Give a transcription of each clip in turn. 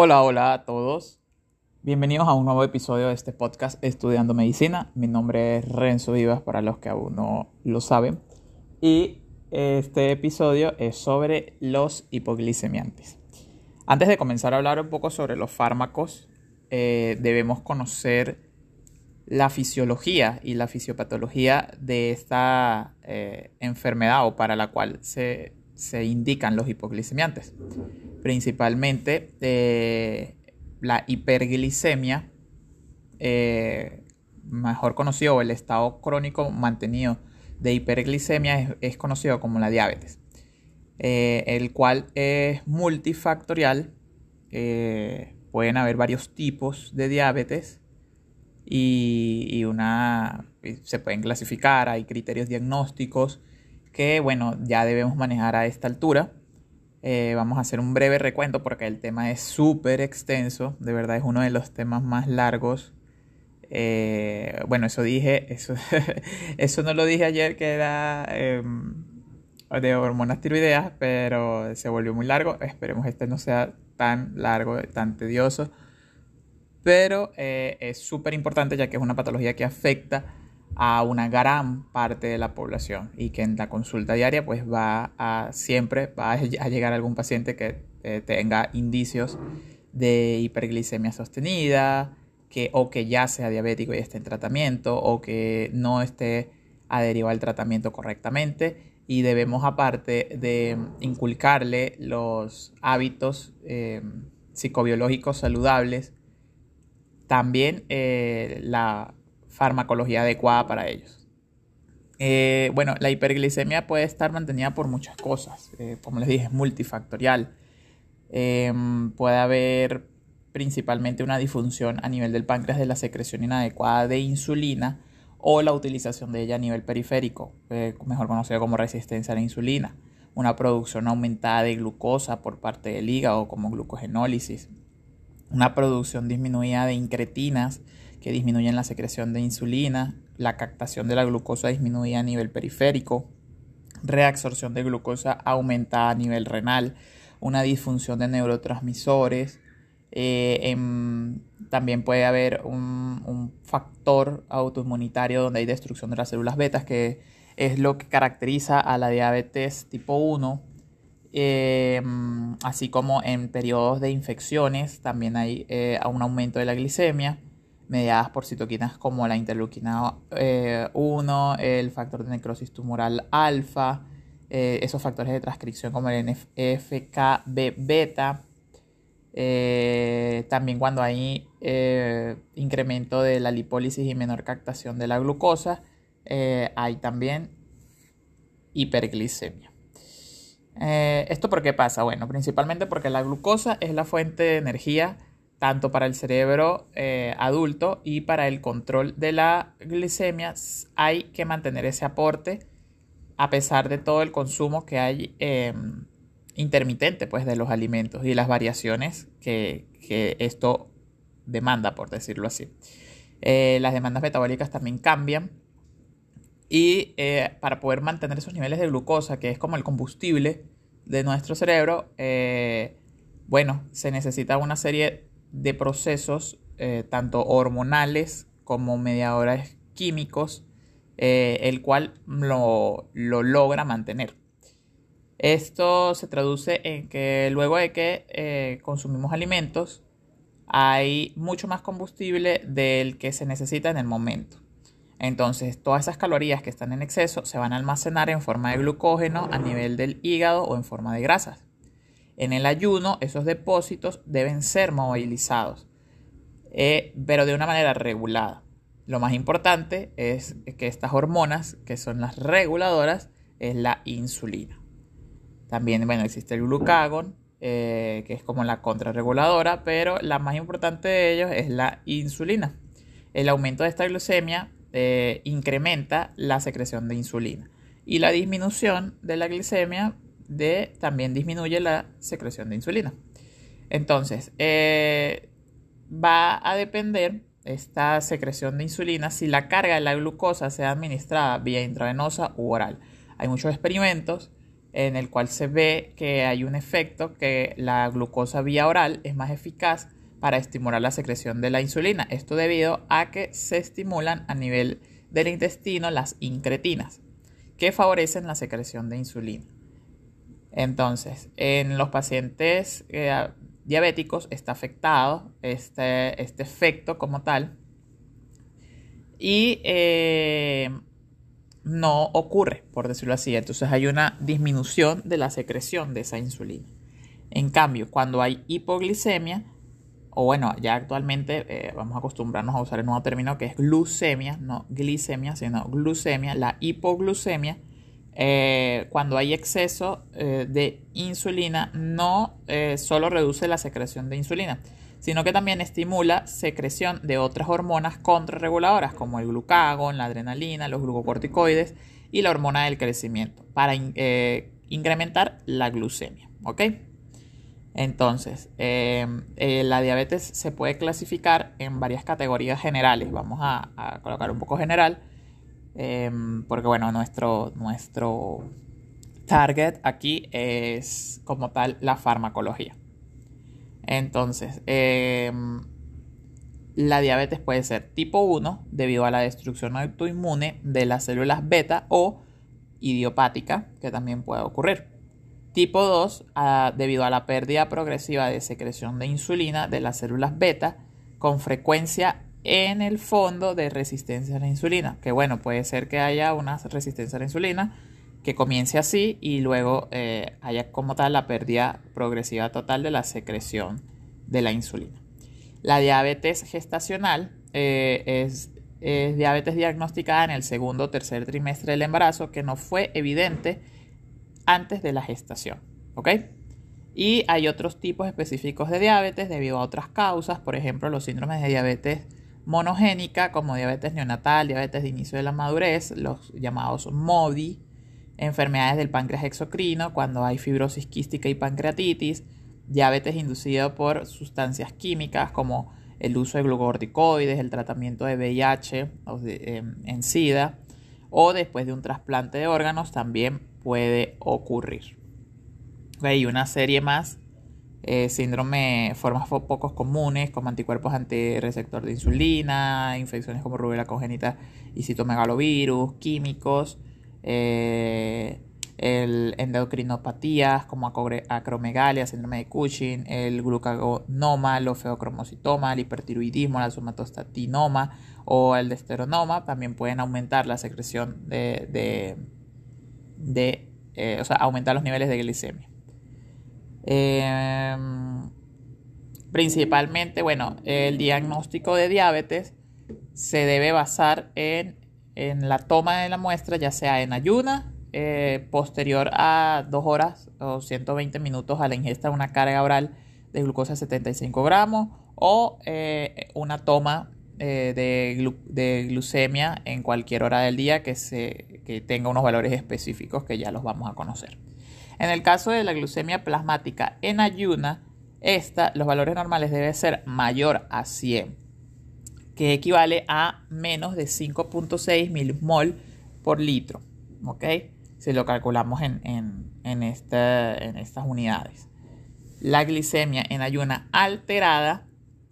Hola, hola a todos. Bienvenidos a un nuevo episodio de este podcast Estudiando Medicina. Mi nombre es Renzo Vivas para los que aún no lo saben. Y este episodio es sobre los hipoglicemiantes. Antes de comenzar a hablar un poco sobre los fármacos, eh, debemos conocer la fisiología y la fisiopatología de esta eh, enfermedad o para la cual se, se indican los hipoglicemiantes principalmente eh, la hiperglicemia, eh, mejor conocido, el estado crónico mantenido de hiperglicemia es, conocido como la diabetes, eh, el cual es multifactorial. pueden haber varios tipos de diabetes y, una se pueden clasificar, hay criterios diagnósticos que bueno ya debemos manejar a esta altura eh, vamos a hacer un breve recuento porque el tema es súper extenso, de verdad es uno de los temas más largos. Eh, bueno, eso dije, eso, eso no lo dije ayer que era em, de hormonas tiroideas, pero se volvió muy largo. Esperemos este no sea tan largo, tan tedioso. Pero eh, es súper importante ya que es una patología que afecta a una gran parte de la población y que en la consulta diaria pues va a siempre va a llegar algún paciente que eh, tenga indicios de hiperglicemia sostenida que o que ya sea diabético y esté en tratamiento o que no esté adherido al tratamiento correctamente. Y debemos aparte de inculcarle los hábitos eh, psicobiológicos saludables también eh, la farmacología adecuada para ellos. Eh, bueno, la hiperglicemia puede estar mantenida por muchas cosas. Eh, como les dije, es multifactorial. Em, puede haber principalmente una disfunción a nivel del páncreas de la secreción inadecuada de insulina o la utilización de ella a nivel periférico, eh, mejor conocido como resistencia a la insulina. Una producción aumentada de glucosa por parte del hígado como glucogenólisis. Una producción disminuida de incretinas que disminuyen la secreción de insulina, la captación de la glucosa disminuye a nivel periférico, reabsorción de glucosa aumentada a nivel renal, una disfunción de neurotransmisores, eh, también puede haber un, factor autoinmunitario donde hay destrucción de las células betas, que es lo que caracteriza a la diabetes tipo 1. Eh, así como en periodos de infecciones también hay eh, un aumento de la glicemia mediadas por citoquinas como la interleuquina 1, eh, el factor de necrosis tumoral alfa, eh, esos factores de transcripción como el NFKB beta. Eh, también cuando hay incremento de la lipólisis y menor captación de la glucosa, hay también hiperglicemia. ¿Esto por qué pasa? Bueno, principalmente porque la glucosa es la fuente de energía tanto para el cerebro eh, adulto y para el control de la glicemia hay que mantener ese aporte a pesar de todo el consumo que hay em, intermitente pues, de los alimentos y las variaciones que, esto demanda, por decirlo así. Eh, las demandas metabólicas también cambian y eh, para poder mantener esos niveles de glucosa, que es como el combustible de nuestro cerebro, bueno, se necesita una serie de procesos eh, tanto hormonales como mediadores químicos, eh, el cual lo, logra mantener. Esto se traduce en que luego de que eh, consumimos alimentos, hay mucho más combustible del que se necesita en el momento. Entonces, todas esas calorías que están en exceso se van a almacenar en forma de glucógeno a nivel del hígado o en forma de grasas. En el ayuno, esos depósitos deben ser movilizados, eh, pero de una manera regulada. Lo más importante es que estas hormonas, que son las reguladoras, es la insulina. También, bueno, existe el glucagón, eh, que es como la contrarreguladora, pero la más importante de ellos es la insulina. El aumento de esta glucemia eh, incrementa la secreción de insulina y la disminución de la glicemia de, también disminuye la secreción de insulina. Entonces, eh, va a depender esta secreción de insulina si la carga de la glucosa sea administrada vía intravenosa u oral. Hay muchos experimentos en el cual se ve que hay un efecto que la glucosa vía oral es más eficaz para estimular la secreción de la insulina. Esto debido a que se estimulan a nivel del intestino las incretinas, que favorecen la secreción de insulina. Entonces, en los pacientes eh, diabéticos está afectado este, este efecto como tal y eh, no ocurre, por decirlo así. Entonces hay una disminución de la secreción de esa insulina. En cambio, cuando hay hipoglicemia, o bueno, ya actualmente eh, vamos a acostumbrarnos a usar el nuevo término que es glucemia, no glicemia, sino glucemia, la hipoglucemia, eh, cuando hay exceso eh, de insulina, no solo reduce la secreción de insulina, sino que también estimula secreción de otras hormonas contrarreguladoras como el glucagón, la adrenalina, los glucocorticoides y la hormona del crecimiento para incrementar la glucemia. ¿Ok? Entonces, em, eh, la diabetes se puede clasificar en varias categorías generales. Vamos a, colocar un poco general, em, porque bueno, nuestro, nuestro target aquí es como tal la farmacología. Entonces, em, la diabetes puede ser tipo 1 debido a la destrucción autoinmune de las células beta o idiopática, que también puede ocurrir. Tipo 2, debido a la pérdida progresiva de secreción de insulina de las células beta, con frecuencia en el fondo de resistencia a la insulina. Que bueno, puede ser que haya una resistencia a la insulina que comience así y luego eh, haya como tal la pérdida progresiva total de la secreción de la insulina. La diabetes gestacional eh, es, es diabetes diagnosticada en el segundo o tercer trimestre del embarazo que no fue evidente antes de la gestación. ¿Ok? Y hay otros tipos específicos de diabetes debido a otras causas, por ejemplo, los síndromes de diabetes monogénica, como diabetes neonatal, diabetes de inicio de la madurez, los llamados MODI, enfermedades del páncreas exocrino, cuando hay fibrosis quística y pancreatitis, diabetes inducido por sustancias químicas como el uso de glucocorticoides, el tratamiento de VIH o em, en SIDA, o después de un trasplante de órganos también puede ocurrir. Hay una serie más, eh, síndrome, formas pocos comunes como anticuerpos antireceptor de insulina, infecciones como rubella congénita y citomegalovirus, químicos, eh, el endocrinopatías como acromegalia, síndrome de Cushing, el glucagonoma, el ofeocromocitoma, el hipertiroidismo, el somatostatinoma o el desteronoma también pueden aumentar la secreción de de, eh, o sea, aumentar los niveles de glicemia. Em, principalmente, bueno, el diagnóstico de diabetes se debe basar en, la toma de la muestra, ya sea en ayuna, eh, posterior a 2 horas o 120 minutos a la ingesta de una carga oral de glucosa de 75 gramos o eh, una toma eh, de, glucemia en cualquier hora del día que, se, tenga unos valores específicos que ya los vamos a conocer. En el caso de la glucemia plasmática en ayuna, esta, los valores normales deben ser mayor a 100, que equivale a menos de 5.6 milimol por litro, ¿ok? Si lo calculamos en, estas unidades. La glicemia en ayuna alterada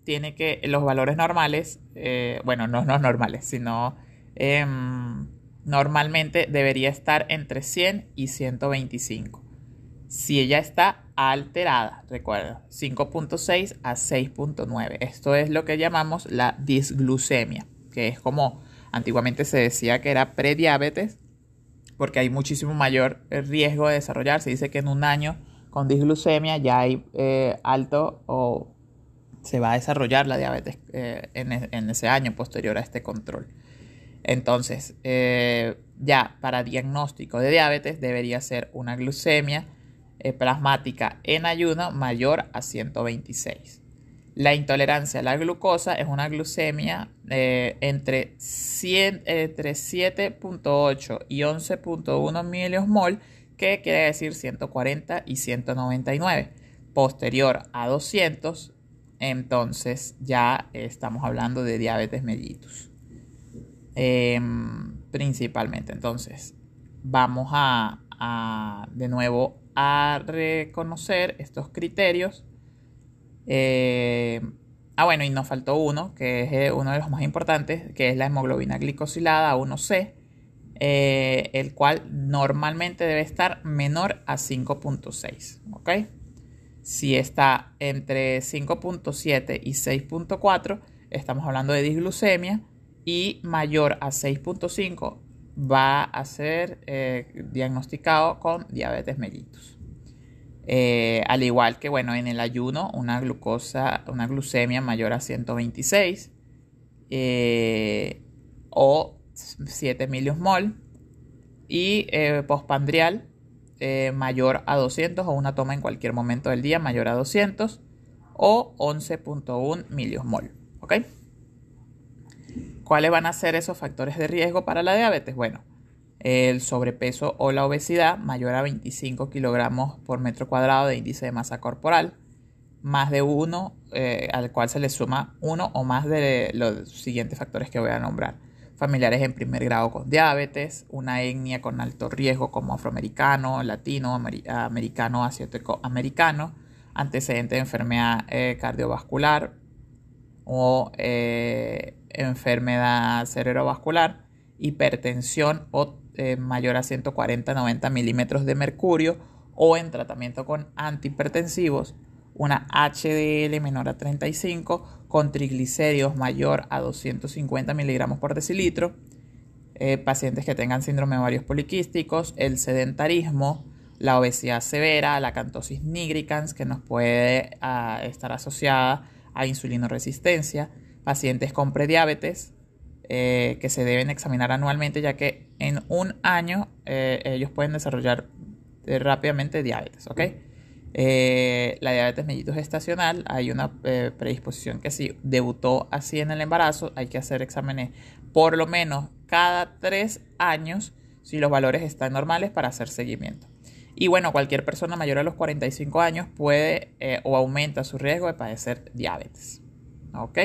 tiene que los valores normales, eh, bueno, no, no normales, sino em, normalmente debería estar entre 100 y 125. Si ella está alterada, recuerda, 5.6 a 6.9. Esto es lo que llamamos la disglucemia, que es como antiguamente se decía que era prediabetes, porque hay muchísimo mayor riesgo de desarrollar. Se dice que en un año con disglucemia ya hay eh, alto o se va a desarrollar la diabetes eh, e, en, ese año posterior a este control. Entonces, eh, ya para diagnóstico de diabetes debería ser una glucemia plasmática en ayuno mayor a 126. La intolerancia a la glucosa es una glucemia entre, entre 7.8 y 11.1 miliosmol, que quiere decir 140 y 199. Posterior a 200 entonces ya estamos hablando de diabetes mellitus. Em, principalmente. Entonces, vamos a, de nuevo a reconocer estos criterios. Eh, ah, bueno, y nos faltó uno, que es eh, uno de los más importantes, que es la hemoglobina glicosilada 1C, eh, el cual normalmente debe estar menor a 5.6. ¿Ok? Si está entre 5.7 y 6.4, estamos hablando de disglucemia, y mayor a 6.5 va a ser eh, diagnosticado con diabetes mellitus. Eh, al igual que, bueno, en el ayuno, una glucosa, una glucemia mayor a 126 eh, o 7 mol y postpandrial mayor a 200 o una toma en cualquier momento del día mayor a 200 o 11.1 mol. ¿Ok? ¿Cuáles van a ser esos factores de riesgo para la diabetes? Bueno, el sobrepeso o la obesidad mayor a 25 kilogramos por metro cuadrado de índice de masa corporal, más de uno, eh, al cual se le suma uno o más de los siguientes factores que voy a nombrar. Familiares en primer grado con diabetes, una etnia con alto riesgo como afroamericano, latino, americano, asiático americano, antecedente de enfermedad eh, cardiovascular o eh, enfermedad cerebrovascular, hipertensión o eh, mayor a 140-90 milímetros de mercurio o en tratamiento con antihipertensivos, una HDL menor a 35 con triglicéridos mayor a 250 miligramos por decilitro, eh, pacientes que tengan síndrome de ovarios poliquísticos, el sedentarismo, la obesidad severa, la cantosis nigricans que nos puede ah, estar asociada a insulinoresistencia, pacientes con prediabetes eh, que se deben examinar anualmente ya que en un año eh, ellos pueden desarrollar eh, rápidamente diabetes, ¿ok? la diabetes mellitus estacional, hay una predisposición que si debutó así en el embarazo, hay que hacer exámenes por lo menos cada tres años si los valores están normales para hacer seguimiento. Y bueno, cualquier persona mayor a los 45 años puede o aumenta su riesgo de padecer diabetes. ¿Ok?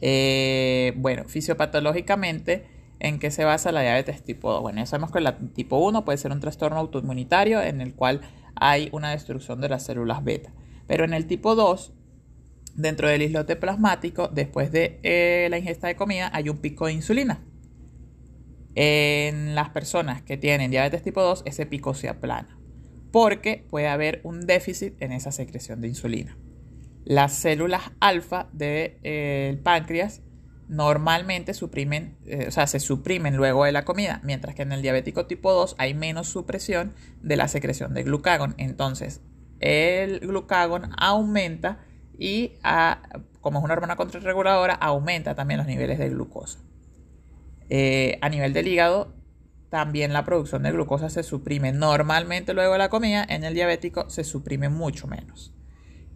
Eh, bueno, fisiopatológicamente, ¿en qué se basa la diabetes tipo 2? Bueno, ya sabemos que la tipo 1 puede ser un trastorno autoinmunitario en el cual hay una destrucción de las células beta. Pero en el tipo 2, dentro del islote plasmático, después de eh, la ingesta de comida, hay un pico de insulina. En las personas que tienen diabetes tipo 2, ese pico se aplana, porque puede haber un déficit en esa secreción de insulina. Las células alfa del eh, páncreas normalmente suprimen, eh, o sea, se suprimen luego de la comida, mientras que en el diabético tipo 2 hay menos supresión de la secreción de glucagón. Entonces, el glucagón aumenta y como es una hormona contrarreguladora, aumenta también los niveles de glucosa. Eh, a nivel del hígado, también la producción de glucosa se suprime normalmente luego de la comida, en el diabético se suprime mucho menos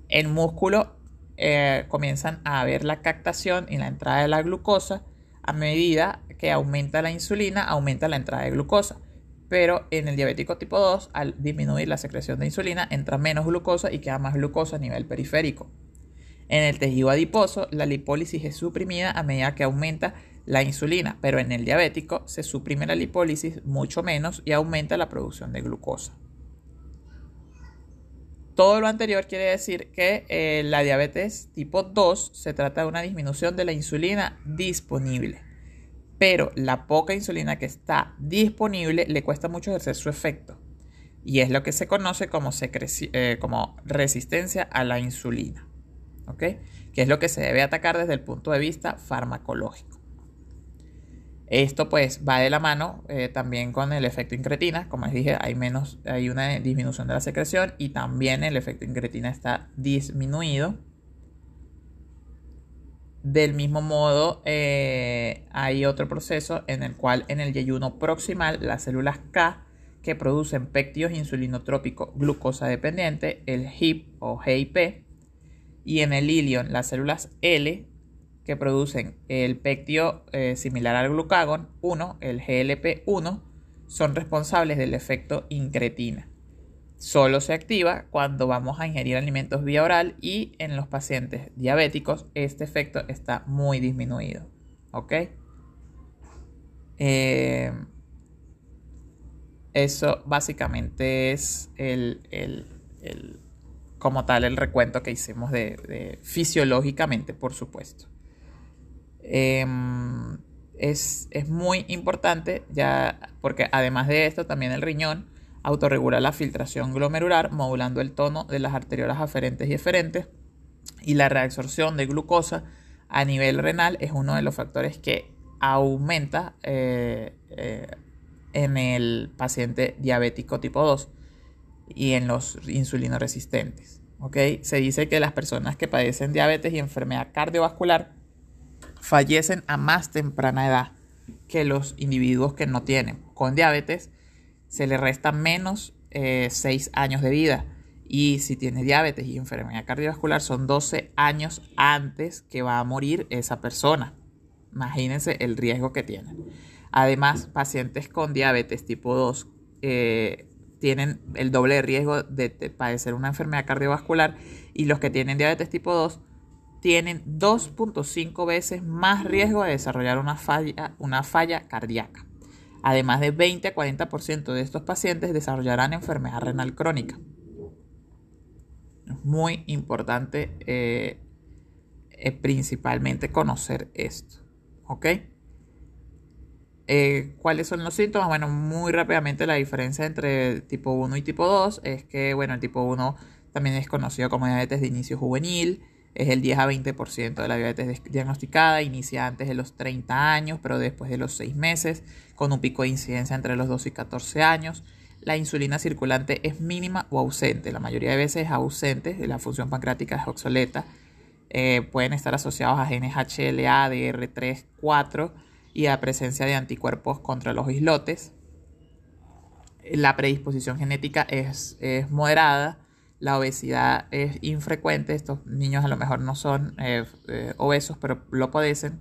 el músculo eh, comienzan a haber la captación y la entrada de la glucosa a medida que aumenta la insulina, aumenta la entrada de glucosa. Pero en el diabético tipo 2, al disminuir la secreción de insulina, entra menos glucosa y queda más glucosa a nivel periférico. En el tejido adiposo, la lipólisis es suprimida a medida que aumenta la insulina, pero en el diabético se suprime la lipólisis mucho menos y aumenta la producción de glucosa. Todo lo anterior quiere decir que eh, la diabetes tipo 2 se trata de una disminución de la insulina disponible. Pero la poca insulina que está disponible le cuesta mucho ejercer su efecto. Y es lo que se conoce como, eh, como resistencia a la insulina. Que es lo que se debe atacar desde el punto de vista farmacológico. Esto pues va de la mano eh, también con el efecto incretina, como les dije, hay menos, hay una disminución de la secreción y también el efecto incretina está disminuido. Del mismo modo, eh, hay otro proceso en el cual en el yeyuno proximal las células K que producen péptidos insulinotrópicos glucosa dependiente, el HIP o GIP, y en el ilion las células L que producen el pectio eh, similar al glucagón 1, el GLP-1, son responsables del efecto incretina. Solo se activa cuando vamos a ingerir alimentos vía oral y en los pacientes diabéticos este efecto está muy disminuido. ¿Ok? Eh, Eso básicamente es el, el, como tal el recuento que hicimos de, fisiológicamente, por supuesto. Em, es, es, muy importante ya porque además de esto también el riñón autorregula la filtración glomerular modulando el tono de las arteriolas aferentes y eferentes y la reabsorción de glucosa a nivel renal es uno de los factores que aumenta eh, eh, en el paciente diabético tipo 2 y en los insulino resistentes. Se dice que las personas que padecen diabetes y enfermedad cardiovascular fallecen a más temprana edad que los individuos que no tienen. Con diabetes se le resta menos 6 eh, años de vida. Y si tiene diabetes y enfermedad cardiovascular, son 12 años antes que va a morir esa persona. Imagínense el riesgo que tienen. Además, pacientes con diabetes tipo 2 eh, tienen el doble de riesgo de, padecer una enfermedad cardiovascular y los que tienen diabetes tipo 2 tienen 2.5 veces más riesgo de desarrollar una falla, una falla cardíaca. Además de 20 a 40% de estos pacientes desarrollarán enfermedad renal crónica. Es muy importante eh, eh, principalmente conocer esto. ¿Ok? Eh, ¿Cuáles son los síntomas? Bueno, muy rápidamente la diferencia entre tipo 1 y tipo 2 es que, bueno, el tipo 1 también es conocido como diabetes de inicio juvenil, es el 10 a 20% de la diabetes diagnosticada, inicia antes de los 30 años, pero después de los 6 meses, con un pico de incidencia entre los 2 y 14 años. La insulina circulante es mínima o ausente, la mayoría de veces es ausente, la función pancreática es obsoleta. Eh, pueden estar asociados a genes HLA, DR3, 4 y a presencia de anticuerpos contra los islotes. La predisposición genética es, moderada, la obesidad es infrecuente, estos niños a lo mejor no son eh, eh, obesos, pero lo padecen.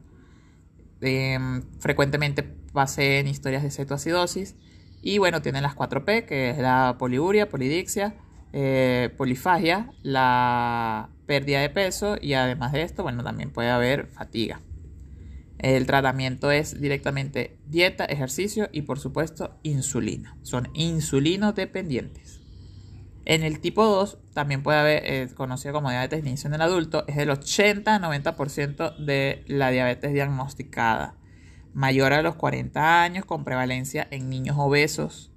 Em, frecuentemente paseen historias de cetoacidosis y bueno, tienen las 4P, que es la poliuria, polidixia, eh, polifagia, la pérdida de peso y además de esto, bueno, también puede haber fatiga. El tratamiento es directamente dieta, ejercicio y por supuesto insulina. Son insulino dependientes. En el tipo 2 también puede haber, eh, conocido como diabetes de inicio en el adulto, es del 80-90% de la diabetes diagnosticada. Mayor a los 40 años con prevalencia en niños obesos.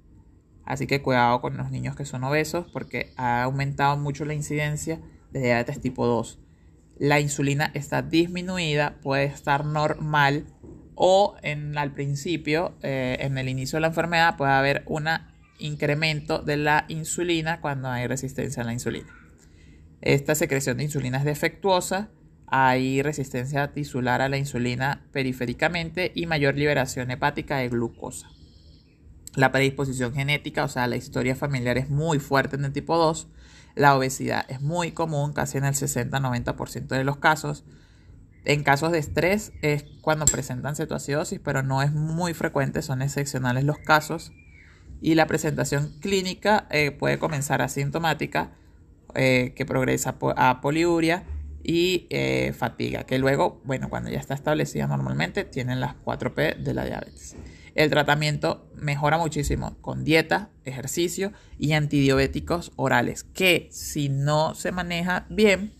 Así que cuidado con los niños que son obesos porque ha aumentado mucho la incidencia de diabetes tipo 2 la insulina está disminuida, puede estar normal o en, al principio, eh, en el inicio de la enfermedad, puede haber un incremento de la insulina cuando hay resistencia a la insulina. Esta secreción de insulina es defectuosa, hay resistencia tisular a la insulina periféricamente y mayor liberación hepática de glucosa. La predisposición genética, o sea, la historia familiar es muy fuerte en el tipo 2 la obesidad es muy común, casi en el 60-90% de los casos. En casos de estrés es cuando presentan cetoacidosis, pero no es muy frecuente, son excepcionales los casos. Y la presentación clínica eh, puede comenzar asintomática, eh, que progresa a poliuria y eh, fatiga, que luego, bueno, cuando ya está establecida normalmente, tienen las 4P de la diabetes. El tratamiento mejora muchísimo con dieta, ejercicio y antidiabéticos orales, que si no se maneja bien,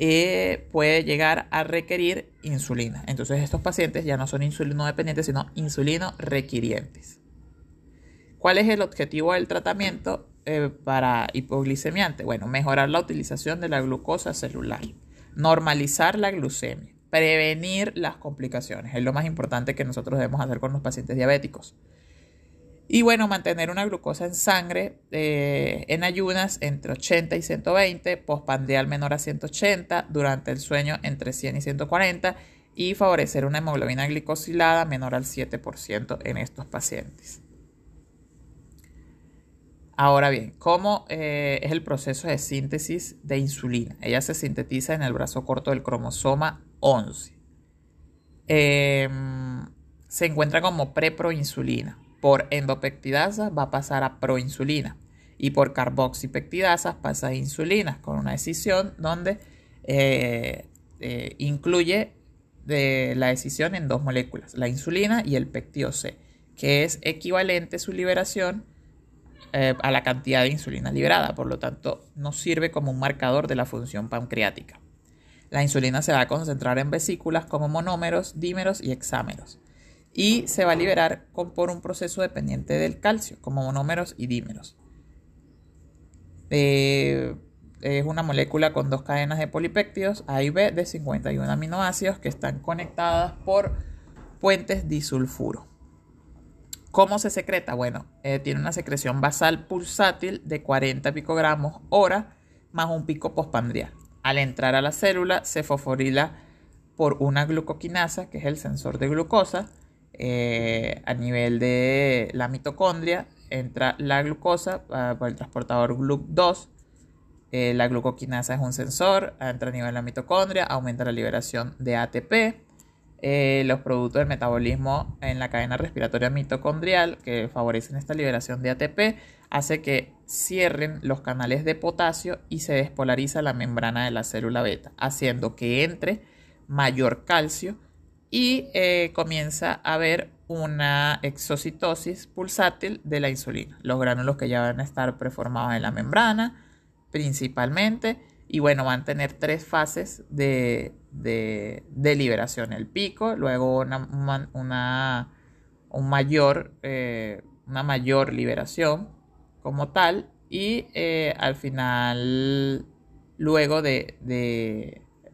eh, puede llegar a requerir insulina. Entonces estos pacientes ya no son insulino dependientes, sino insulino requirientes. ¿Cuál es el objetivo del tratamiento eh, para hipoglicemiante? Bueno, mejorar la utilización de la glucosa celular, normalizar la glucemia prevenir las complicaciones. Es lo más importante que nosotros debemos hacer con los pacientes diabéticos. Y bueno, mantener una glucosa en sangre eh, en ayunas entre 80 y 120, postpandial menor a 180, durante el sueño entre 100 y 140 y favorecer una hemoglobina glicosilada menor al 7% en estos pacientes. Ahora bien, ¿cómo eh, es el proceso de síntesis de insulina? Ella se sintetiza en el brazo corto del cromosoma 11. Em, se encuentra como preproinsulina. Por endopeptidasa va a pasar a proinsulina. Y por carboxipeptidasa pasa a insulina, con una decisión donde eh, eh, incluye la decisión en dos moléculas, la insulina y el peptido C que es equivalente su liberación eh, a la cantidad de insulina liberada, por lo tanto no sirve como un marcador de la función pancreática. La insulina se va a concentrar en vesículas como monómeros, dímeros y hexámeros y se va a liberar por un proceso dependiente del calcio, como monómeros y dímeros. Eh, es una molécula con dos cadenas de polipéptidos A y B de 51 aminoácidos que están conectadas por puentes disulfuro. ¿Cómo se secreta? Bueno, eh, tiene una secreción basal pulsátil de 40 picogramos hora más un pico postpandrial. Al entrar a la célula se fosforila por una glucoquinasa, que es el sensor de glucosa. Eh, a nivel de la mitocondria entra la glucosa ah, por el transportador GLUC2 eh, la glucoquinasa es un sensor, entra a nivel de la mitocondria, aumenta la liberación de ATP. Eh, los productos del metabolismo en la cadena respiratoria mitocondrial que favorecen esta liberación de ATP hace que cierren los canales de potasio y se despolariza la membrana de la célula beta, haciendo que entre mayor calcio y eh, comienza a haber una exocitosis pulsátil de la insulina. Los gránulos que ya van a estar preformados en la membrana, principalmente. Y bueno, van a tener tres fases de, liberación. El pico, luego una, un mayor, eh, una mayor liberación como tal. Y eh, al final, luego de,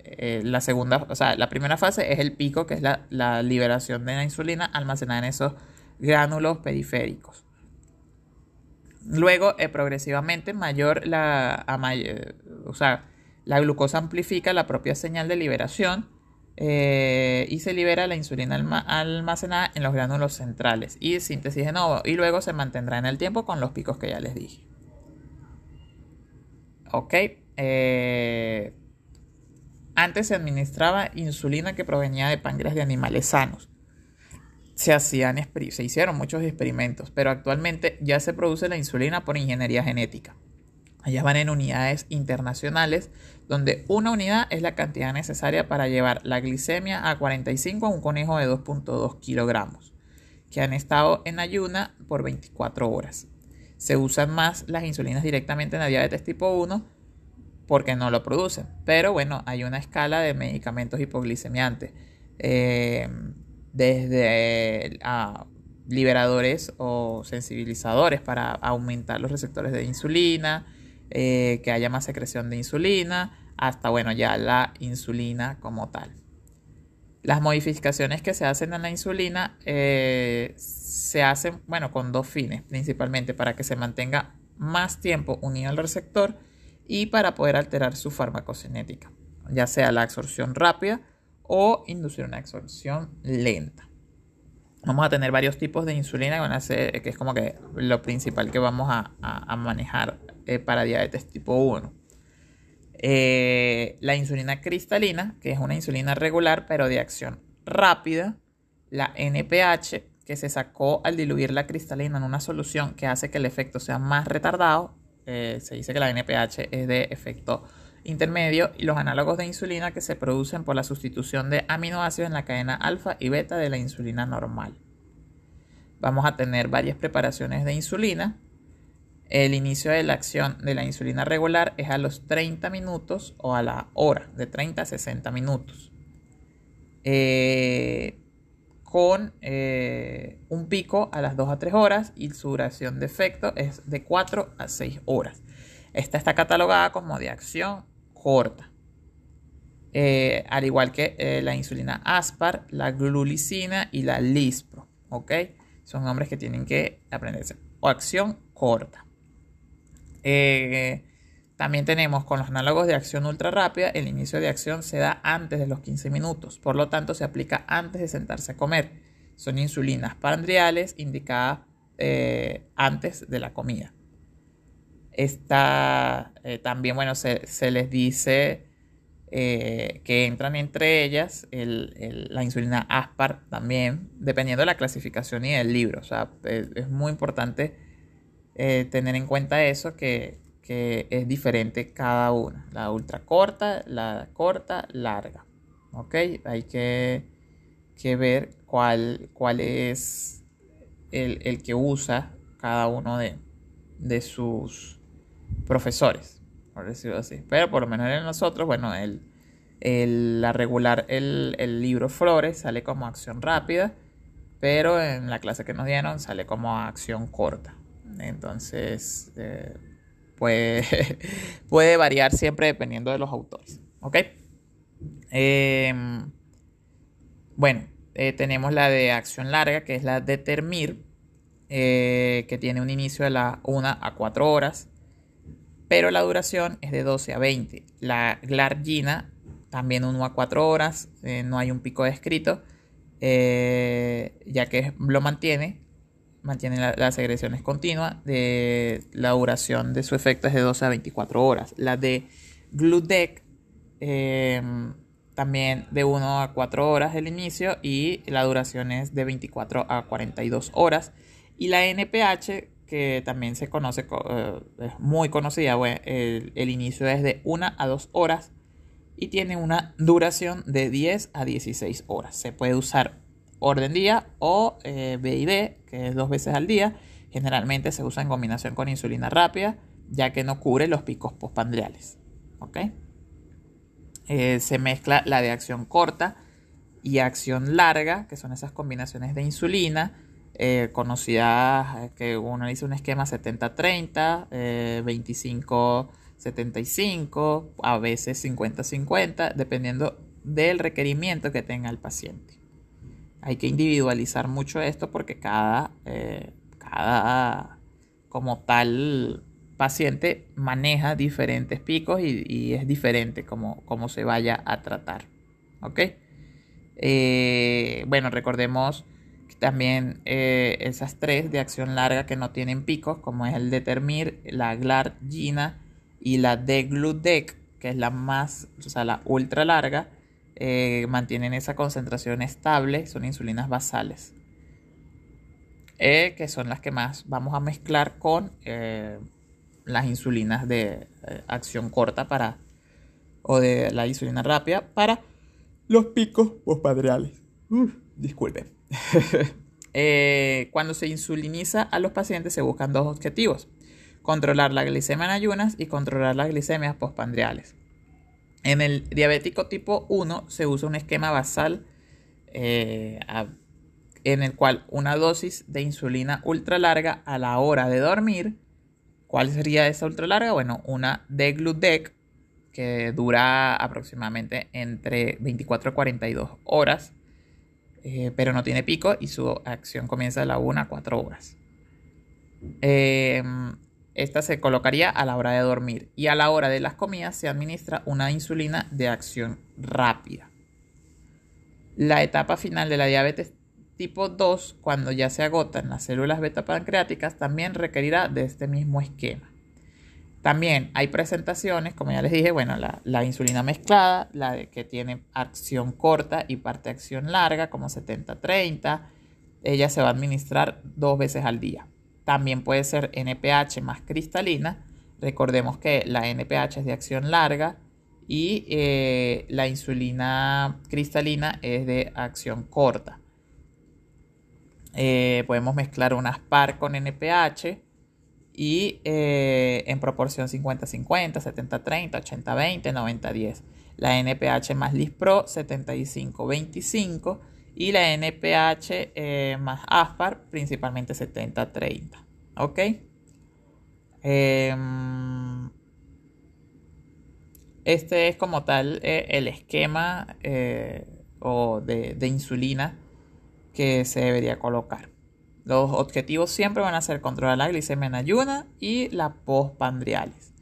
eh, la segunda, o sea, la primera fase es el pico, que es la, la liberación de la insulina almacenada en esos gránulos periféricos. Luego, progresivamente, mayor la, o sea, la glucosa amplifica la propia señal de liberación eh, y se libera la insulina almacenada en los gránulos centrales y síntesis de nuevo y luego se mantendrá en el tiempo con los picos que ya les dije. Ok. Eh, antes se administraba insulina que provenía de páncreas de animales sanos se, hacían, se hicieron muchos experimentos, pero actualmente ya se produce la insulina por ingeniería genética. Allá van en unidades internacionales, donde una unidad es la cantidad necesaria para llevar la glicemia a 45 a un conejo de 2.2 kilogramos, que han estado en ayuna por 24 horas. Se usan más las insulinas directamente en la diabetes tipo 1 porque no lo producen, pero bueno, hay una escala de medicamentos hipoglicemiantes. Eh, desde liberadores o sensibilizadores para aumentar los receptores de insulina, eh, que haya más secreción de insulina, hasta bueno, ya la insulina como tal. Las modificaciones que se hacen en la insulina eh, se hacen, bueno, con dos fines, principalmente para que se mantenga más tiempo unido al receptor y para poder alterar su farmacocinética, ya sea la absorción rápida o inducir una absorción lenta. Vamos a tener varios tipos de insulina que es como que lo principal que vamos a, manejar eh, para diabetes tipo 1. Eh, la insulina cristalina, que es una insulina regular pero de acción rápida. La NPH, que se sacó al diluir la cristalina en una solución que hace que el efecto sea más retardado. Eh, se dice que la NPH es de efecto intermedio y los análogos de insulina que se producen por la sustitución de aminoácidos en la cadena alfa y beta de la insulina normal. Vamos a tener varias preparaciones de insulina. El inicio de la acción de la insulina regular es a los 30 minutos o a la hora, de 30 a 60 minutos. Eh, con eh, un pico a las 2 a 3 horas y su duración de efecto es de 4 a 6 horas. Esta está catalogada como de acción corta. Eh, al igual que la insulina Aspar, la glulicina y la Lispro. Son nombres que tienen que aprenderse. O acción corta. Eh, también tenemos con los análogos de acción ultra rápida, el inicio de acción se da antes de los 15 minutos, por lo tanto se aplica antes de sentarse a comer. Son insulinas pandriales indicadas antes de la comida. Está eh, también, bueno, se, les dice eh, que entran entre ellas la insulina Aspar también, dependiendo de la clasificación y del libro. O sea, es, muy importante eh, tener en cuenta eso, que, es diferente cada una. La ultra corta, la corta, larga. ¿Ok? Hay que, ver cuál, cuál es el, que usa cada uno de, de, sus profesores, por decirlo así. Pero por lo menos en nosotros, bueno, el, el, la regular, el, el libro Flores sale como acción rápida, pero en la clase que nos dieron sale como acción corta. Entonces, eh, puede, variar siempre dependiendo de los autores. ¿Ok? Em, bueno, eh, tenemos la de acción larga, que es la de Termir, eh, que tiene un inicio de la 1 a 4 horas, pero la duración es de 12 a 20. La Glargina, también 1 a 4 horas, no hay un pico descrito, ya que lo mantiene, mantiene la, secreción es continua, de, la duración de su efecto es de 12 a 24 horas. La de Gludec, también de 1 a 4 horas el inicio y la duración es de 24 a 42 horas. Y la NPH, que también se conoce, eh, es muy conocida, el, inicio es de 1 a 2 horas y tiene una duración de 10 a 16 horas. Se puede usar orden día o eh, BID, que es dos veces al día. Generalmente se usa en combinación con insulina rápida, ya que no cubre los picos postpandriales. ¿Ok? Eh, se mezcla la de acción corta y acción larga, que son esas combinaciones de insulina, eh, conocidas eh, que uno dice un esquema 70-30, 25-75, a veces 50-50, dependiendo del requerimiento que tenga el paciente. Hay que individualizar mucho esto porque cada, cada como tal paciente maneja diferentes picos y, es diferente como, se vaya a tratar. ¿Ok? Eh, bueno, recordemos también eh, esas tres de acción larga que no tienen picos, como es el Determir, la Glargina y la Degludec, que es la más, o sea, la ultra larga, eh, mantienen esa concentración estable, son insulinas basales, que son las que más vamos a mezclar con las insulinas de eh, acción corta para o de la insulina rápida para los picos postpadreales. disculpe. Eh, cuando se insuliniza a los pacientes se buscan dos objetivos. Controlar la glicemia en ayunas y controlar las glicemias postpandriales. En el diabético tipo 1 se usa un esquema basal eh, en el cual una dosis de insulina ultra larga a la hora de dormir ¿Cuál sería esa ultra larga? Bueno, una Degludec que dura aproximadamente entre 24 y 42 horas, eh, pero no tiene pico y su acción comienza a la 1 a 4 horas. Em, esta se colocaría a la hora de dormir y a la hora de las comidas se administra una insulina de acción rápida. La etapa final de la diabetes tipo 2, cuando ya se agotan las células beta pancreáticas, también requerirá de este mismo esquema. También hay presentaciones, como ya les dije, bueno, la, insulina mezclada, la de que tiene acción corta y parte acción larga, como 70-30. Ella se va a administrar dos veces al día. También puede ser NPH más cristalina. Recordemos que la NPH es de acción larga y eh, la insulina cristalina es de acción corta. Eh, podemos mezclar unas PAR con NPH y eh, en proporción 50-50, 70-30, 80-20, 90-10. La NPH más LISPRO 75-25 y la NPH eh, más ASPAR principalmente 70-30. ¿Ok? Em, este es como tal el esquema o de insulina que se debería colocar. Los objetivos siempre van a ser controlar la glicemia en ayuna y la postpandriales.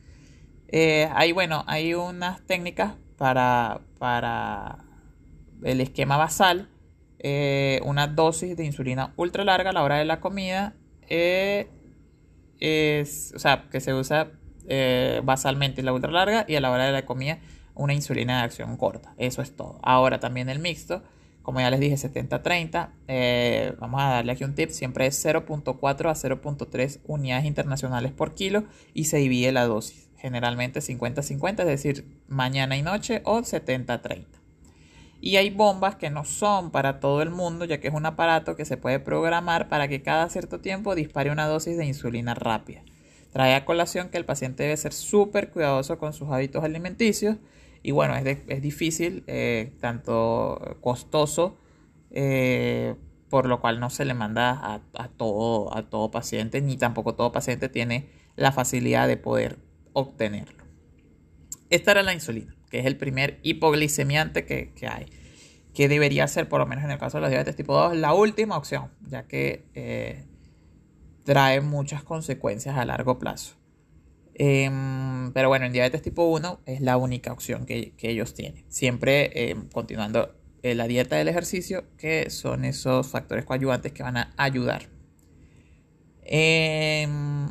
Eh, hay, bueno, hay unas técnicas para, para el esquema basal. Eh, una dosis de insulina ultra larga a la hora de la comida eh, es, o sea, que se usa basalmente la ultra larga y a la hora de la comida una insulina de acción corta. Eso es todo. Ahora también el mixto como ya les dije, 70-30. Eh, vamos a darle aquí un tip. Siempre es 0.4 a 0.3 unidades internacionales por kilo y se divide la dosis. Generalmente 50-50, es decir, mañana y noche o 70-30. Y hay bombas que no son para todo el mundo, ya que es un aparato que se puede programar para que cada cierto tiempo dispare una dosis de insulina rápida. Trae a colación que el paciente debe ser súper cuidadoso con sus hábitos alimenticios y bueno, es, es difícil, eh, tanto costoso, eh, por lo cual no se le manda a, todo, a todo paciente, ni tampoco todo paciente tiene la facilidad de poder obtenerlo. Esta era la insulina, que es el primer hipoglicemiante que, hay, que debería ser, por lo menos en el caso de la diabetes tipo 2, la última opción, ya que eh, trae muchas consecuencias a largo plazo. Em, pero bueno, en diabetes tipo 1 es la única opción que, ellos tienen. Siempre em, continuando eh, la dieta del ejercicio, que son esos factores coadyuvantes que van a ayudar. Em,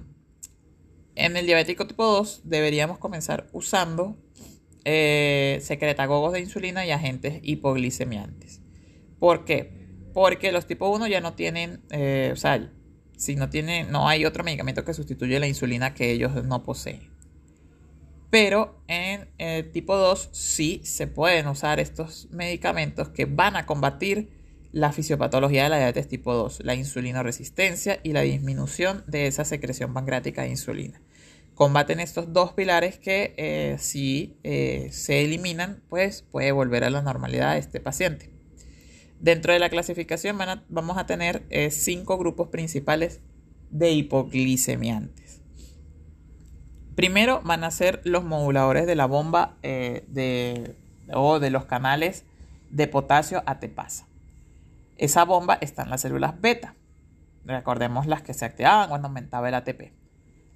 en el diabético tipo 2 deberíamos comenzar usando eh, secretagogos de insulina y agentes hipoglicemiantes. ¿Por qué? Porque los tipo 1 ya no tienen, eh, o sea, si no tiene, no hay otro medicamento que sustituya la insulina que ellos no poseen. Pero en el tipo 2 sí se pueden usar estos medicamentos que van a combatir la fisiopatología de la diabetes tipo 2, la insulina resistencia y la disminución de esa secreción pancreática de insulina. Combaten estos dos pilares que eh, si eh, se eliminan, pues puede volver a la normalidad este paciente. Dentro de la clasificación vamos a tener eh, cinco grupos principales de hipoglicemiantes. Primero van a ser los moduladores de la bomba de, o de los canales de potasio ATPasa. Esa bomba está en las células beta. Recordemos las que se activaban cuando aumentaba el ATP.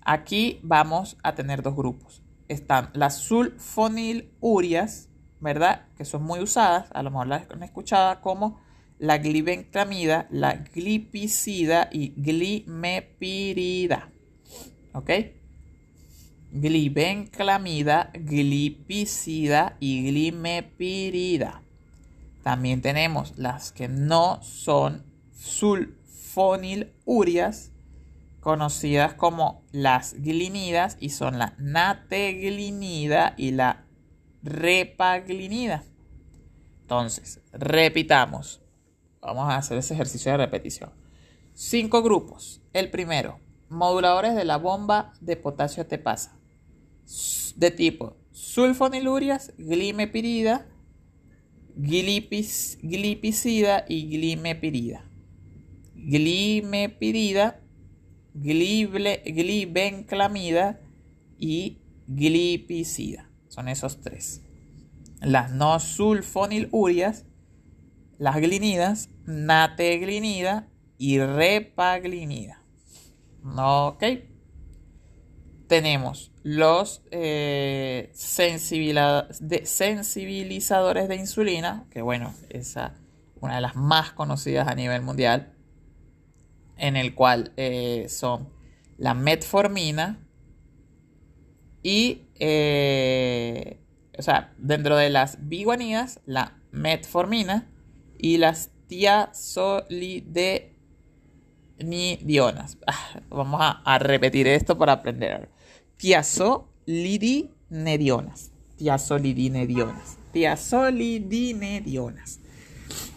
Aquí vamos a tener dos grupos. Están las sulfonilurias, ¿verdad? Que son muy usadas, a lo mejor las han escuchado como la glibenclamida, la glipicida y glimepirida. ¿Ok? Glibenclamida, glipicida y glimepirida. También tenemos las que no son sulfonilurias, conocidas como las glinidas, y son la nateglinida y la repaglinida. Entonces, repitamos. Vamos a hacer ese ejercicio de repetición. Cinco grupos. El primero, moduladores de la bomba de potasio pasa. De tipo sulfonilurias, glimepirida, glipicida y glimepirida. Glimepirida, glibenclamida y glipicida. Son esos tres. Las no sulfonilurias, las glinidas, nateglinida y repaglinida. Ok. Tenemos los eh, sensibilizadores de insulina, que bueno, esa una de las más conocidas a nivel mundial, en el cual eh, son la metformina y, eh, o sea, dentro de las biguanidas, la metformina y las tiazolidinedionas. Ah, vamos a, repetir esto para aprender. Tiazolidinedionas. Tiazolidinedionas. Tiazolidinedionas.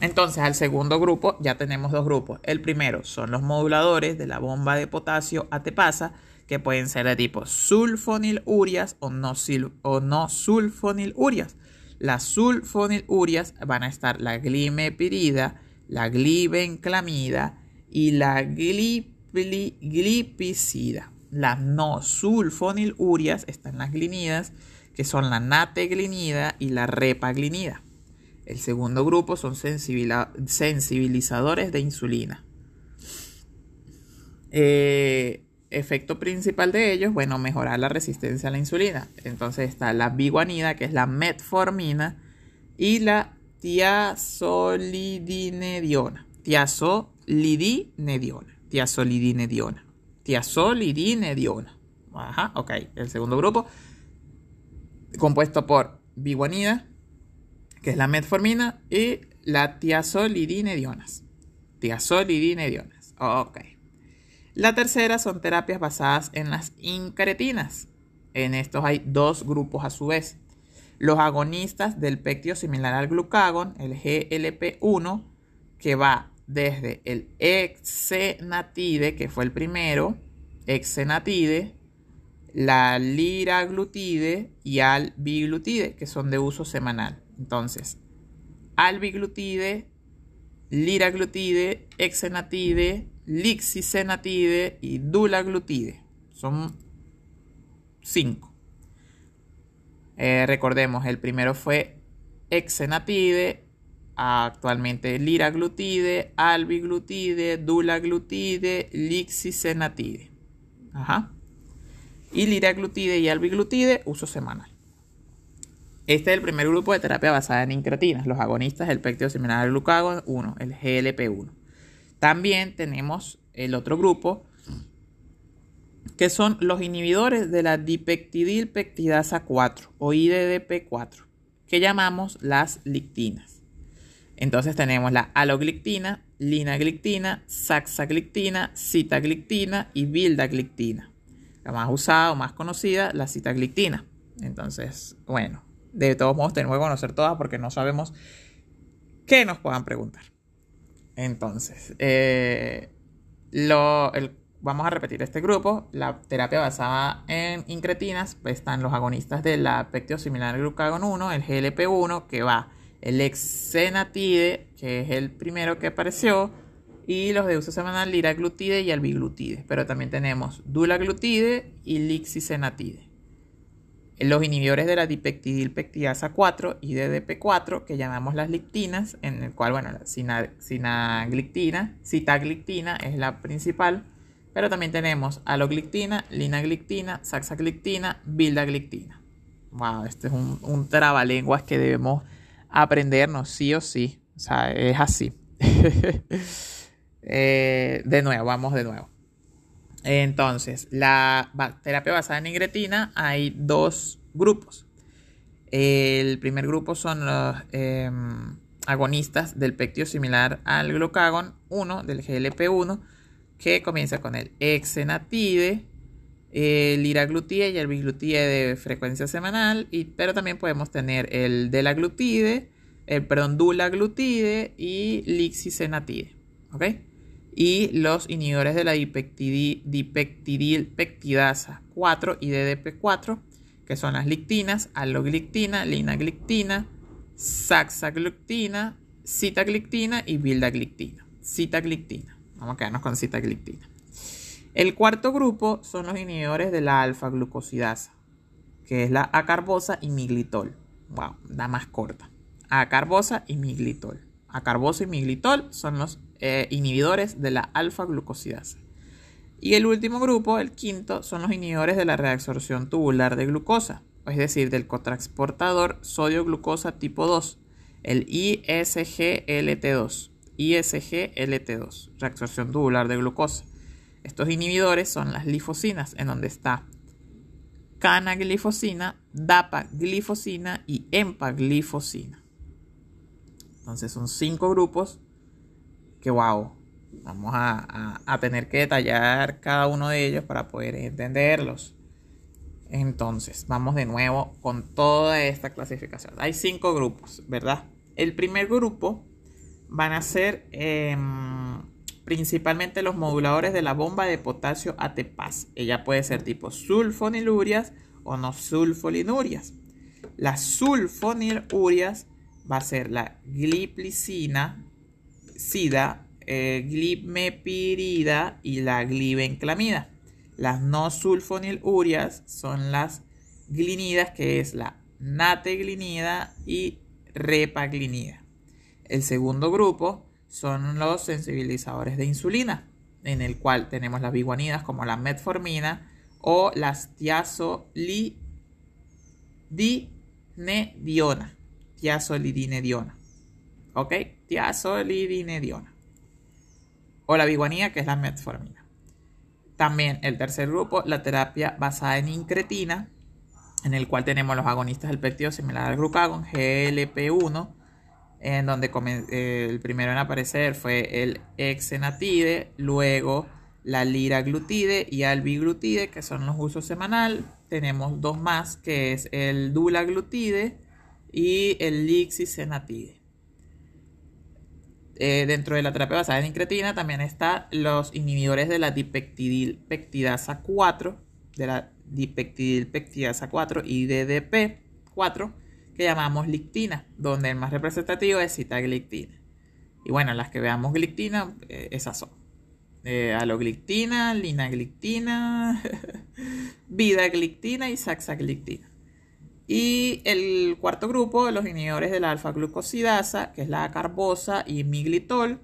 Entonces, al segundo grupo ya tenemos dos grupos. El primero son los moduladores de la bomba de potasio ATPasa, que pueden ser de tipo sulfonilurias o no, o no sulfonilurias. Las sulfonilurias van a estar la glimepirida, la glibenclamida y la glipicida. Las no sulfonilurias están las glinidas, que son la nateglinida y la repaglinida. El segundo grupo son sensibilizadores de insulina. Eh, efecto principal de ellos, bueno, mejorar la resistencia a la insulina. Entonces está la biguanida, que es la metformina, y la tiazolidinediona. Tiazolidinediona. Tiazolidinediona. Tiazolidinediona. Ajá, ok. El segundo grupo, compuesto por biguanida, que es la metformina, y la tiazolidinedionas. Tiazolidinedionas. Ok. La tercera son terapias basadas en las incretinas. En estos hay dos grupos a su vez. Los agonistas del pectio similar al glucagón, el GLP-1, que va desde el exenatide, que fue el primero, exenatide, la liraglutide y albiglutide, que son de uso semanal. Entonces, albiglutide, liraglutide, exenatide, lixisenatide y dulaglutide. Son cinco. Eh, recordemos, el primero fue exenatide, actualmente liraglutide, albiglutide, dulaglutide, lixisenatide. Ajá. Y liraglutide y albiglutide, uso semanal. Este es el primer grupo de terapia basada en incretinas, los agonistas del péptido similar al glucagón 1, el GLP-1. También tenemos el otro grupo, que son los inhibidores de la dipeptidilpeptidasa 4 o IDDP4, que llamamos las lictinas. Entonces tenemos la aloglictina, linaglictina, saxaglictina, citaglictina y bildaglictina. La más usada o más conocida, la citaglictina. Entonces, bueno, de todos modos tenemos que conocer todas porque no sabemos qué nos puedan preguntar. Entonces, eh, lo, vamos a repetir este grupo. La terapia basada en incretinas pues, están los agonistas de la similar glucagón 1, el GLP-1, que va el exenatide, que es el primero que apareció, y los de uso semanal liraglutide y albiglutide. Pero también tenemos dulaglutide y lixisenatide. Los inhibidores de la dipeptidilpeptidasa 4 y DDP4, que llamamos las lictinas, en el cual, bueno, la sinaglictina, citaglictina es la principal, pero también tenemos aloglictina, linaglictina, saxaglictina, bildaglictina. Wow, este es un, un trabalenguas que debemos aprendernos sí o sí. O sea, es así. Eh, de nuevo, vamos de nuevo. Entonces, la terapia basada en ingretina hay dos grupos. El primer grupo son los em, agonistas del pectio similar al glucagón 1, del GLP-1, que comienza con el exenatide, el liraglutide y el biglutide de frecuencia semanal, y, pero también podemos tener el delaglutide, el, perdón, dulaglutide y lixisenatide. ¿Ok? Y los inhibidores de la dipeptidilpeptidasa 4 y DDP4, que son las lictinas, aloglictina, linaglictina, saxaglictina, citaglictina y bildaglictina. Citaglictina. Vamos a quedarnos con citaglictina. El cuarto grupo son los inhibidores de la alfa-glucosidasa, que es la acarbosa y miglitol. Wow, da más corta. Acarbosa y miglitol. Acarbosa y miglitol son los eh, inhibidores de la alfa-glucosidasa. Y el último grupo, el quinto, son los inhibidores de la reabsorción tubular de glucosa, es decir, del cotransportador sodio-glucosa tipo 2, el ISGLT2. ISGLT2, reabsorción tubular de glucosa. Estos inhibidores son las glifosinas, en donde está canaglifosina, dapaglifosina y empaglifosina. Entonces son cinco grupos que wow, vamos a, tener que detallar cada uno de ellos para poder entenderlos. Entonces, vamos de nuevo con toda esta clasificación. Hay cinco grupos, ¿verdad? El primer grupo van a ser em, principalmente los moduladores de la bomba de potasio ATPase. Ella puede ser tipo sulfonilurias o no sulfolinurias. Las sulfonilurias va a ser la gliplicina, sida, eh, glipmepirida y la glibenclamida. Las no sulfonilurias son las glinidas, que es la nateglinida y repaglinida. El segundo grupo son los sensibilizadores de insulina, en el cual tenemos las biguanidas como la metformina o las tiazolidinediona. Tiazolidinediona. ¿Ok? Tiazolidinediona. O la biguanía, que es la metformina. También el tercer grupo, la terapia basada en incretina, en el cual tenemos los agonistas del péptido similar al glucagón, GLP-1, en donde eh, el primero en aparecer fue el exenatide, luego la liraglutide y albiglutide, que son los usos semanal. Tenemos dos más, que es el dulaglutide y el lixisenatide. Eh, dentro de la terapia basada en incretina también están los inhibidores de la dipeptidil pectidasa 4, de la dipeptidil pectidasa 4 y DDP 4, que llamamos lictina, donde el más representativo es citaglictina. Y bueno, las que veamos glictina, eh, esas son. Eh, linaglictina, vidaglictina y saxaglictina. Y el cuarto grupo, los inhibidores de la alfa-glucosidasa, que es la carbosa y miglitol,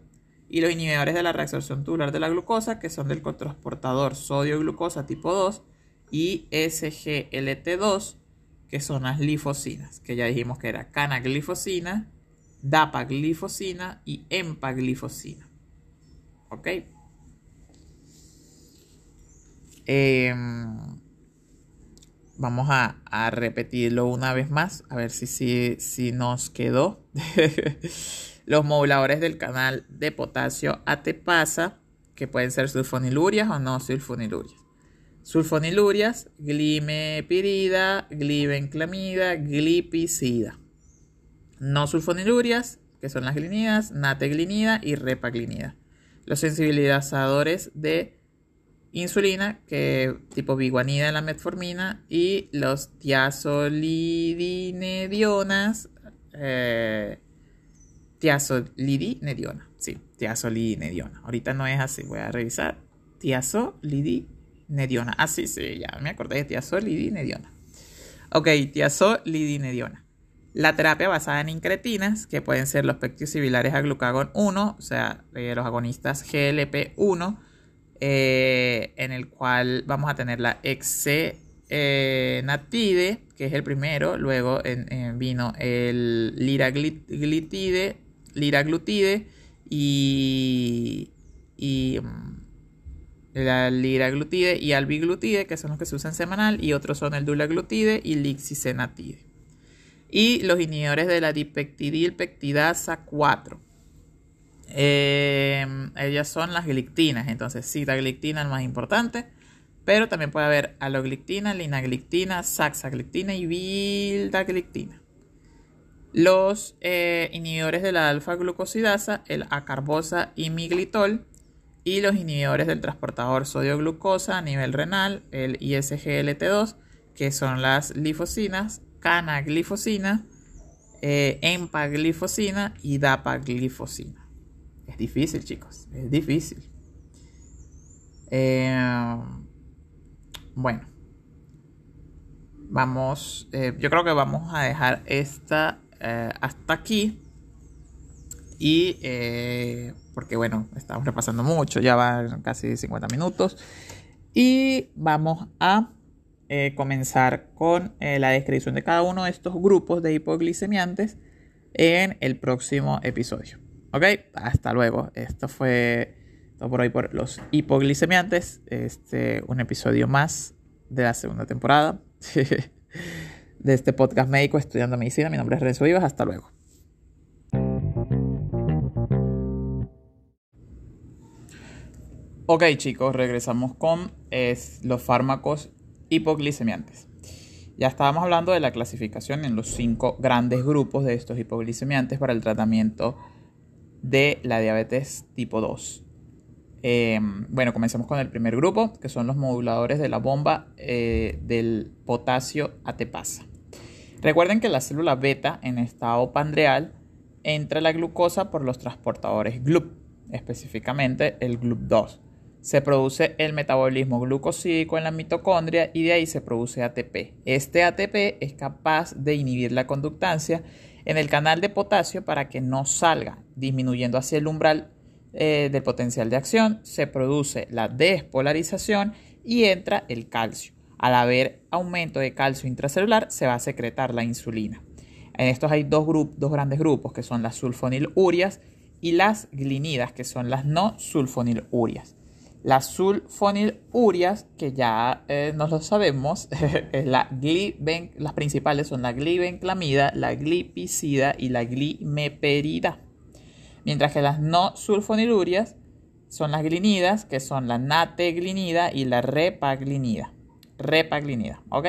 y los inhibidores de la reabsorción tubular de la glucosa, que son del cotransportador sodio-glucosa tipo 2 y SGLT2, que son las glifosinas, que ya dijimos que era canaglifosina, dapaglifosina y empaglifosina. ¿Ok? Em, vamos a, repetirlo una vez más, a ver si, si, si nos quedó. Los moduladores del canal de potasio ATPasa, que pueden ser sulfonilurias o no sulfonilurias. Sulfonilurias, glimepirida, glibenclamida, glipicida. No sulfonilurias, que son las glinidas, nateglinida y repaglinida. Los sensibilizadores de insulina, que tipo biguanida en la metformina, y los tiazolidinedionas, eh, sí, tiazolidinediona. Ahorita no es así, voy a revisar. Tiazolidinediona, ah, sí, ya me acordé de tiazolidinediona. Ok, tiazolidinediona. La terapia basada en incretinas, que pueden ser los péptidos similares a glucagón 1, o sea, eh, los agonistas GLP-1, eh, en el cual vamos a tener la exenatide, que es el primero, luego vino el liraglutide, liraglutide y, y mm, la liraglutide y albiglutide, que son los que se usan semanal, y otros son el dulaglutide y lixisenatide. Y los inhibidores de la dipeptidil pectidasa 4 eh, ellas son las glictinas, entonces sitagliptina es más importante, pero también puede haber aloglictina, linaglictina, saxaglictina y vildaglictina. Los eh, inhibidores de la alfa-glucosidasa, el acarbosa y miglitol, y los inhibidores del transportador sodio-glucosa a nivel renal, el ISGLT2, que son las glifosinas, canaglifosina, eh, empaglifosina y dapaglifosina. Es difícil, chicos. Es difícil. Eh, bueno. Vamos. Eh, yo creo que vamos a dejar esta eh, hasta aquí. Y porque bueno, estamos repasando mucho. Ya van casi 50 minutos. Y vamos a comenzar con la descripción de cada uno de estos grupos de hipoglicemiantes en el próximo episodio. Ok, hasta luego. Esto fue todo por hoy por los hipoglicemiantes. Este, un episodio más de la segunda temporada de este podcast médico estudiando medicina. Mi nombre es Renzo Vivas. Hasta luego. Ok chicos, regresamos con los fármacos hipoglicemiantes. Ya estábamos hablando de la clasificación en los cinco grandes grupos de estos hipoglicemiantes para el tratamiento de la diabetes tipo 2. Em, bueno, comencemos con el primer grupo, que son los moduladores de la bomba eh, del potasio ATPasa. Recuerden que la célula beta en estado pandreal entra la glucosa por los transportadores GLUB, específicamente el GLUB2. Se produce el metabolismo glucosídico en la mitocondria y de ahí se produce ATP. Este ATP es capaz de inhibir la conductancia en el canal de potasio para que no salga, disminuyendo hacia el umbral eh, del potencial de acción, se produce la despolarización y entra el calcio. Al haber aumento de calcio intracelular, se va a secretar la insulina. En estos hay dos, dos grandes grupos, que son las sulfonilurias y las glinidas, que son las no sulfonilurias. Las sulfonilurias, que ya eh, nos lo sabemos, la las principales son la glibenclamida, la glipicida y la glimeperida. Mientras que las no sulfonilurias son las glinidas, que son la nateglinida y la repaglinida. Repaglinida, ¿ok?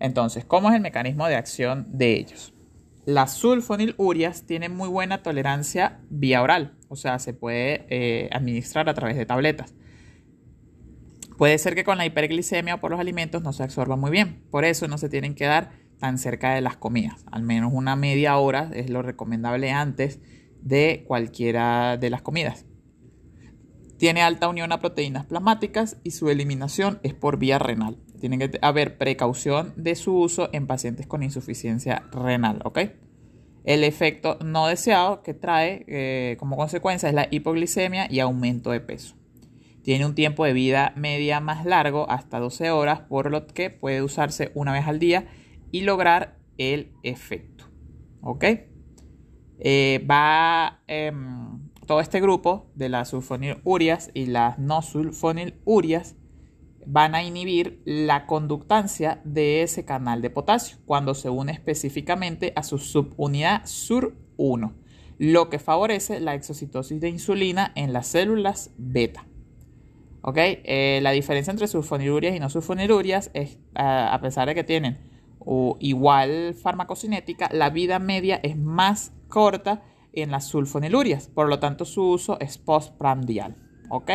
Entonces, ¿cómo es el mecanismo de acción de ellos? Las sulfonilurias tienen muy buena tolerancia vía oral, o sea, se puede eh, administrar a través de tabletas. Puede ser que con la hiperglicemia o por los alimentos no se absorba muy bien, por eso no se tienen que dar tan cerca de las comidas, al menos una media hora es lo recomendable antes de cualquiera de las comidas. Tiene alta unión a proteínas plasmáticas y su eliminación es por vía renal. Tiene que haber precaución de su uso en pacientes con insuficiencia renal. El efecto no deseado que trae eh, como consecuencia es la hipoglicemia y aumento de peso. Tiene un tiempo de vida media más largo, hasta 12 horas, por lo que puede usarse una vez al día y lograr el efecto. ¿Ok? Eh, va em, todo este grupo de las sulfonilurias y las no sulfonilurias van a inhibir la conductancia de ese canal de potasio cuando se une específicamente a su subunidad SUR1, lo que favorece la exocitosis de insulina en las células beta. Eh, la diferencia entre sulfonilurias y no sulfonilurias es, a pesar de que tienen igual farmacocinética, la vida media es más corta en las sulfonilurias, por lo tanto su uso es postprandial. ¿ok?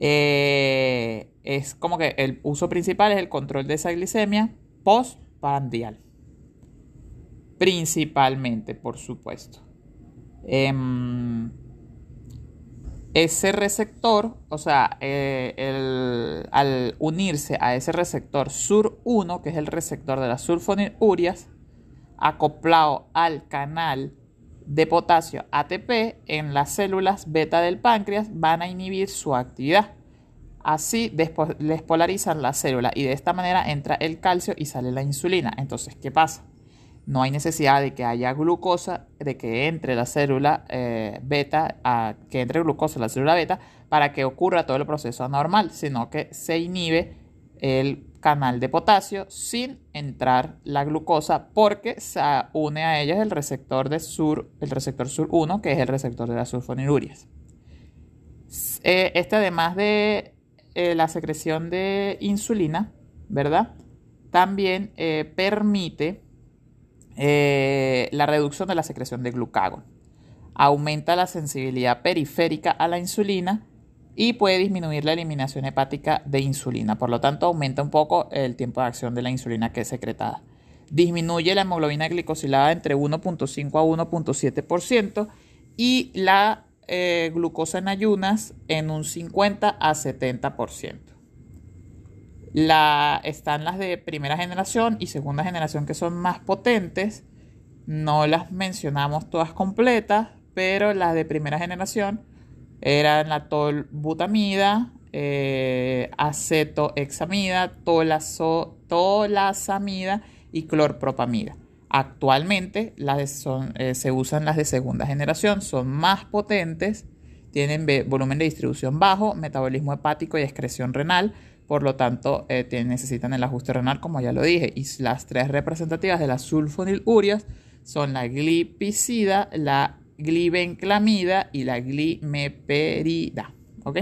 Eh, es como que el uso principal es el control de esa glicemia postprandial. Principalmente, por supuesto. Em, ese receptor, o sea, eh, al unirse a ese receptor SUR1, que es el receptor de las sulfonilurias, acoplado al canal de potasio ATP en las células beta del páncreas van a inhibir su actividad. Así les polarizan la célula y de esta manera entra el calcio y sale la insulina. Entonces, ¿qué pasa? No hay necesidad de que haya glucosa, de que entre la célula eh, beta, a, que entre glucosa en la célula beta para que ocurra todo el proceso anormal, sino que se inhibe el canal de potasio sin entrar la glucosa porque se une a ellos el receptor de sur, el receptor sur 1, que es el receptor de las sulfonilurias. Eh, este además de eh, la secreción de insulina, ¿verdad? También permite la reducción de la secreción de glucagón. Aumenta la sensibilidad periférica a la insulina y puede disminuir la eliminación hepática de insulina. Por lo tanto, aumenta un poco el tiempo de acción de la insulina que es secretada. Disminuye la hemoglobina glicosilada entre 1.5 a 1.7% y la eh, glucosa en ayunas en un 50 a 70%. Están las de primera generación y segunda generación que son más potentes. No las mencionamos todas completas, pero las de primera generación eran la tolbutamida, eh, acetohexamida, tolazo, tolasamida y clorpropamida. Actualmente las eh, se usan las de segunda generación, son más potentes, tienen volumen de distribución bajo, metabolismo hepático y excreción renal, por lo tanto eh, necesitan el ajuste renal como ya lo dije. Y las tres representativas de las sulfonilurias son la glipicida, la glibenclamida y la glimeperida. ¿Ok?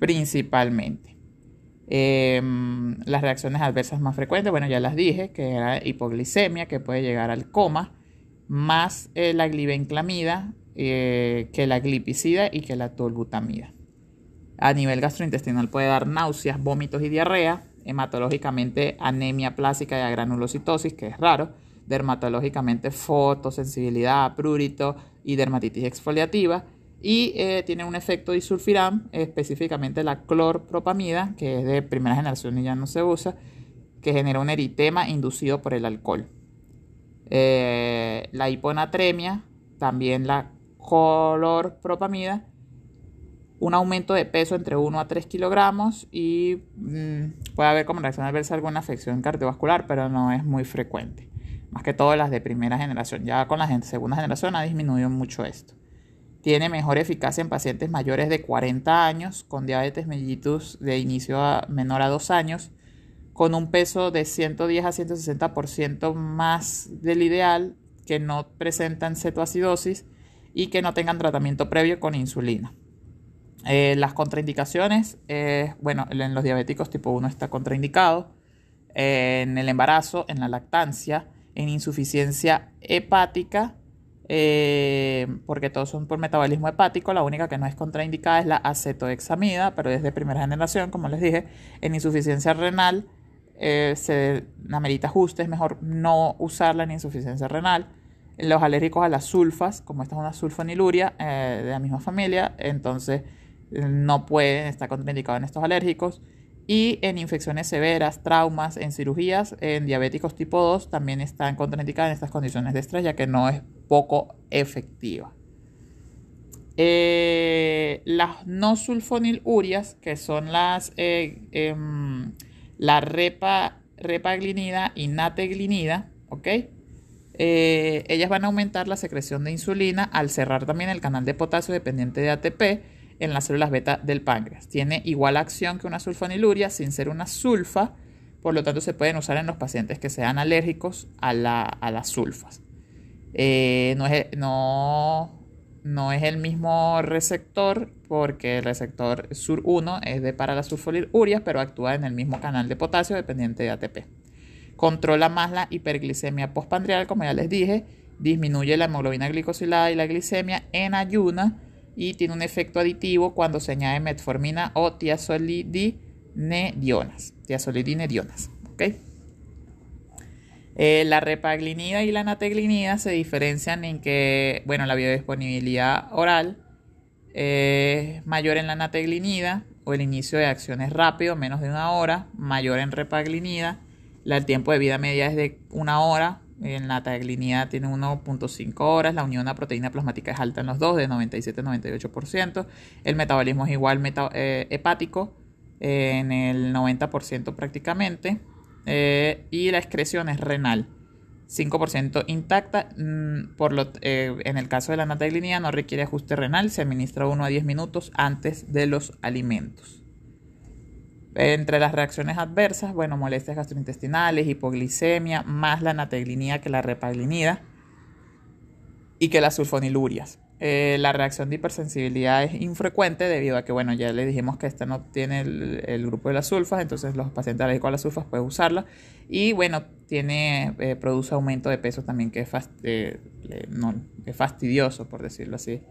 Principalmente. Em, las reacciones adversas más frecuentes, bueno, ya las dije, que era hipoglicemia, que puede llegar al coma, más eh, la glibenclamida eh, que la glipicida y que la tolbutamida. A nivel gastrointestinal puede dar náuseas, vómitos y diarrea, hematológicamente anemia plástica y agranulocitosis, que es raro, dermatológicamente fotosensibilidad, prurito y dermatitis exfoliativa. Y eh, tiene un efecto disulfiram, específicamente la clorpropamida, que es de primera generación y ya no se usa, que genera un eritema inducido por el alcohol. Eh, la hiponatremia, también la clorpropamida, un aumento de peso entre 1 a 3 kilogramos y mm, puede haber como reacción adversa alguna afección cardiovascular, pero no es muy frecuente más que todo las de primera generación. Ya con la segunda generación ha disminuido mucho esto. Tiene mejor eficacia en pacientes mayores de 40 años con diabetes mellitus de inicio menor a 2 años, con un peso de 110 a 160% más del ideal, que no presentan cetoacidosis y que no tengan tratamiento previo con insulina. Eh, las contraindicaciones, bueno, en los diabéticos tipo 1 está contraindicado, en el embarazo, en la lactancia, En insuficiencia hepática, eh, porque todos son por metabolismo hepático, la única que no es contraindicada es la acetohexamida, pero es de primera generación, como les dije. En insuficiencia renal, eh, se amerita ajuste, es mejor no usarla en insuficiencia renal. Los alérgicos a las sulfas, como esta es una sulfoniluria eh, de la misma familia, entonces no pueden estar contraindicados en estos alérgicos. Y en infecciones severas, traumas, en cirugías, en diabéticos tipo 2 también están contraindicadas en estas condiciones de estrés, ya que no es poco efectiva. Eh, las no sulfonilurias, que son las eh, em, la repa, repaglinida y nateglinida, ¿ok? Eh, ellas van a aumentar la secreción de insulina al cerrar también el canal de potasio dependiente de ATP en las células beta del páncreas. Tiene igual acción que una sulfoniluria sin ser una sulfa, por lo tanto se pueden usar en los pacientes que sean alérgicos a, las sulfas. Eh, no, es, no, no, es, el mismo receptor porque el receptor SUR1 es de para las sulfonilurias, pero actúa en el mismo canal de potasio dependiente de ATP. Controla más la hiperglicemia postpandrial, como ya les dije, disminuye la hemoglobina glicosilada y la glicemia en ayuna y tiene un efecto aditivo cuando se añade metformina o tiazolidinedionas. Tiazolidinedionas, ¿ok? Eh, la repaglinida y la nateglinida se diferencian en que, bueno, la biodisponibilidad oral es mayor en la nateglinida o el inicio de acción es rápido, menos de una hora, mayor en repaglinida. el tiempo de vida media es de una hora, en la taglinidad tiene 1.5 horas, la unión a proteína plasmática es alta en los dos, de 97-98%. El metabolismo es igual eh, hepático, eh, en el 90% prácticamente. Eh, y la excreción es renal, 5% intacta. Mm, por lo, en el caso de la nataglinidad no requiere ajuste renal, se administra 1 a 10 minutos antes de los alimentos. Entre las reacciones adversas, bueno, molestias gastrointestinales, hipoglicemia, más la nateglinida que la repaglinida y que las sulfonilurias. Eh, la reacción de hipersensibilidad es infrecuente debido a que, bueno, ya le dijimos que esta no tiene el, grupo de las sulfas, entonces los pacientes alérgicos a las sulfas pueden usarla. Y bueno, tiene, eh, produce aumento de peso también que es, eh, es fastidioso, por decirlo así,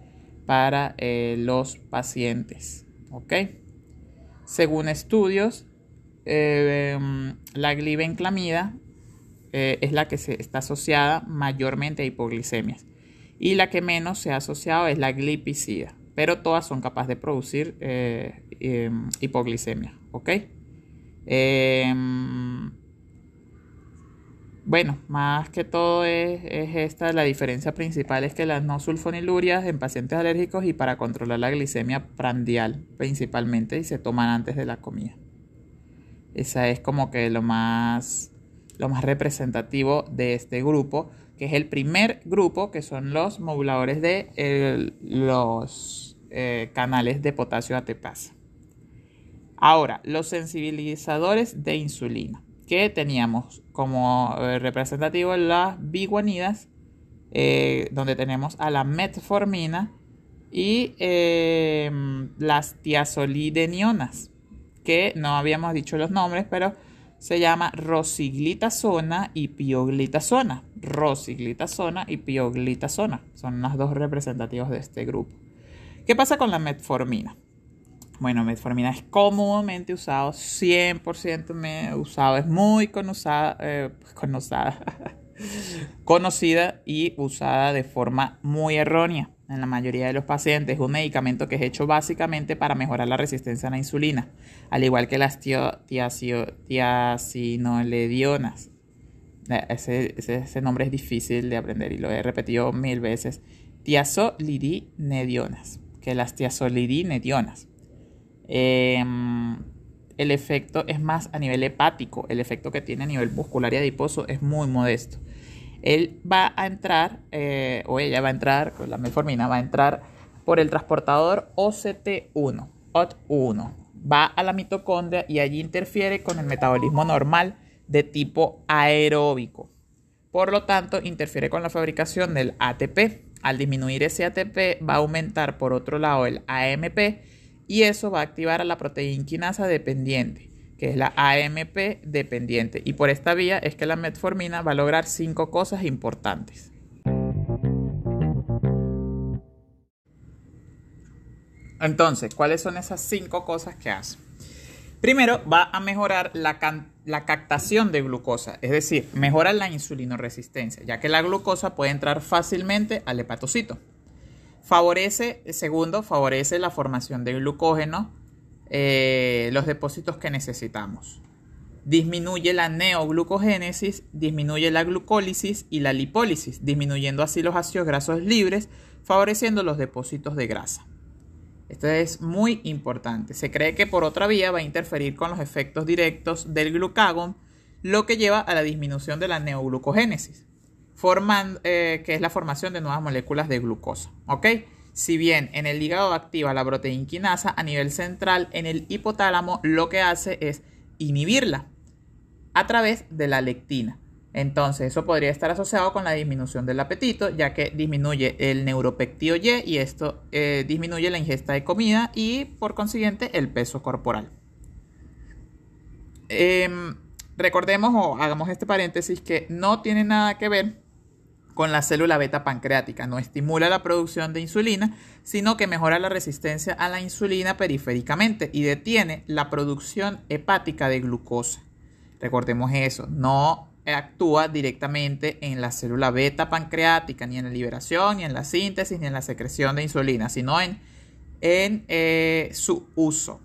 para los pacientes. ¿Ok? Según estudios, eh, la glibenclamida eh, es la que se está asociada mayormente a hipoglicemias y la que menos se ha asociado es la glipicida, pero todas son capaces de producir eh, em, hipoglicemia, ¿ok? Bueno, más que todo es, esta la diferencia principal es que las no sulfonilurias en pacientes alérgicos y para controlar la glicemia prandial principalmente y se toman antes de la comida. Esa es como que lo más, lo más representativo de este grupo, que es el primer grupo, que son los moduladores de los eh, canales de potasio ATPase. Ahora, los sensibilizadores de insulina que teníamos como eh, representativo las biguanidas, eh, donde tenemos a la metformina y em, las tiazolidenionas, que no habíamos dicho los nombres, pero se llama rosiglitazona y pioglitazona. Rosiglitazona y pioglitazona son las dos representativos de este grupo. ¿Qué pasa con la metformina? Bueno, metformina es comúnmente usado, 100% usado, es muy conocida, eh, conocida y usada de forma muy errónea en la mayoría de los pacientes. Es un medicamento que es hecho básicamente para mejorar la resistencia a la insulina, al igual que las tiazinoledionas. Eh, ese, ese, nombre es difícil de aprender y lo he repetido mil veces. Tiazolidinedionas, que las tiazolidinedionas. Em, el efecto es más a nivel hepático, el efecto que tiene a nivel muscular y adiposo es muy modesto. Él va a entrar, eh, o ella va a entrar, la metformina va a entrar por el transportador OCT1, OT1. Va a la mitocondria y allí interfiere con el metabolismo normal de tipo aeróbico. Por lo tanto, interfiere con la fabricación del ATP. Al disminuir ese ATP, va a aumentar por otro lado el AMP y eso va a activar a la proteína quinasa dependiente, que es la AMP dependiente. Y por esta vía es que la metformina va a lograr cinco cosas importantes. Entonces, ¿cuáles son esas cinco cosas que hace? Primero, va a mejorar la, captación de glucosa, es decir, mejora la insulinoresistencia, ya que la glucosa puede entrar fácilmente al hepatocito. Favorece, segundo, favorece la formación de glucógeno, eh, los depósitos que necesitamos. Disminuye la neoglucogénesis, disminuye la glucólisis y la lipólisis, disminuyendo así los ácidos grasos libres, favoreciendo los depósitos de grasa. Esto es muy importante. Se cree que por otra vía va a interferir con los efectos directos del glucagón, lo que lleva a la disminución de la neoglucogénesis, formando, eh, que es la formación de nuevas moléculas de glucosa. ¿Ok? Si bien en el hígado activa la proteína quinasa, a nivel central en el hipotálamo lo que hace es inhibirla a través de la lectina. Entonces, eso podría estar asociado con la disminución del apetito, ya que disminuye el neuropéptido Y y esto eh, disminuye la ingesta de comida y, por consiguiente, el peso corporal. Em, recordemos o hagamos este paréntesis que no tiene nada que ver con la célula beta pancreática, no estimula la producción de insulina, sino que mejora la resistencia a la insulina periféricamente y detiene la producción hepática de glucosa. Recordemos eso, no actúa directamente en la célula beta pancreática, ni en la liberación, ni en la síntesis, ni en la secreción de insulina, sino en, en eh, su uso.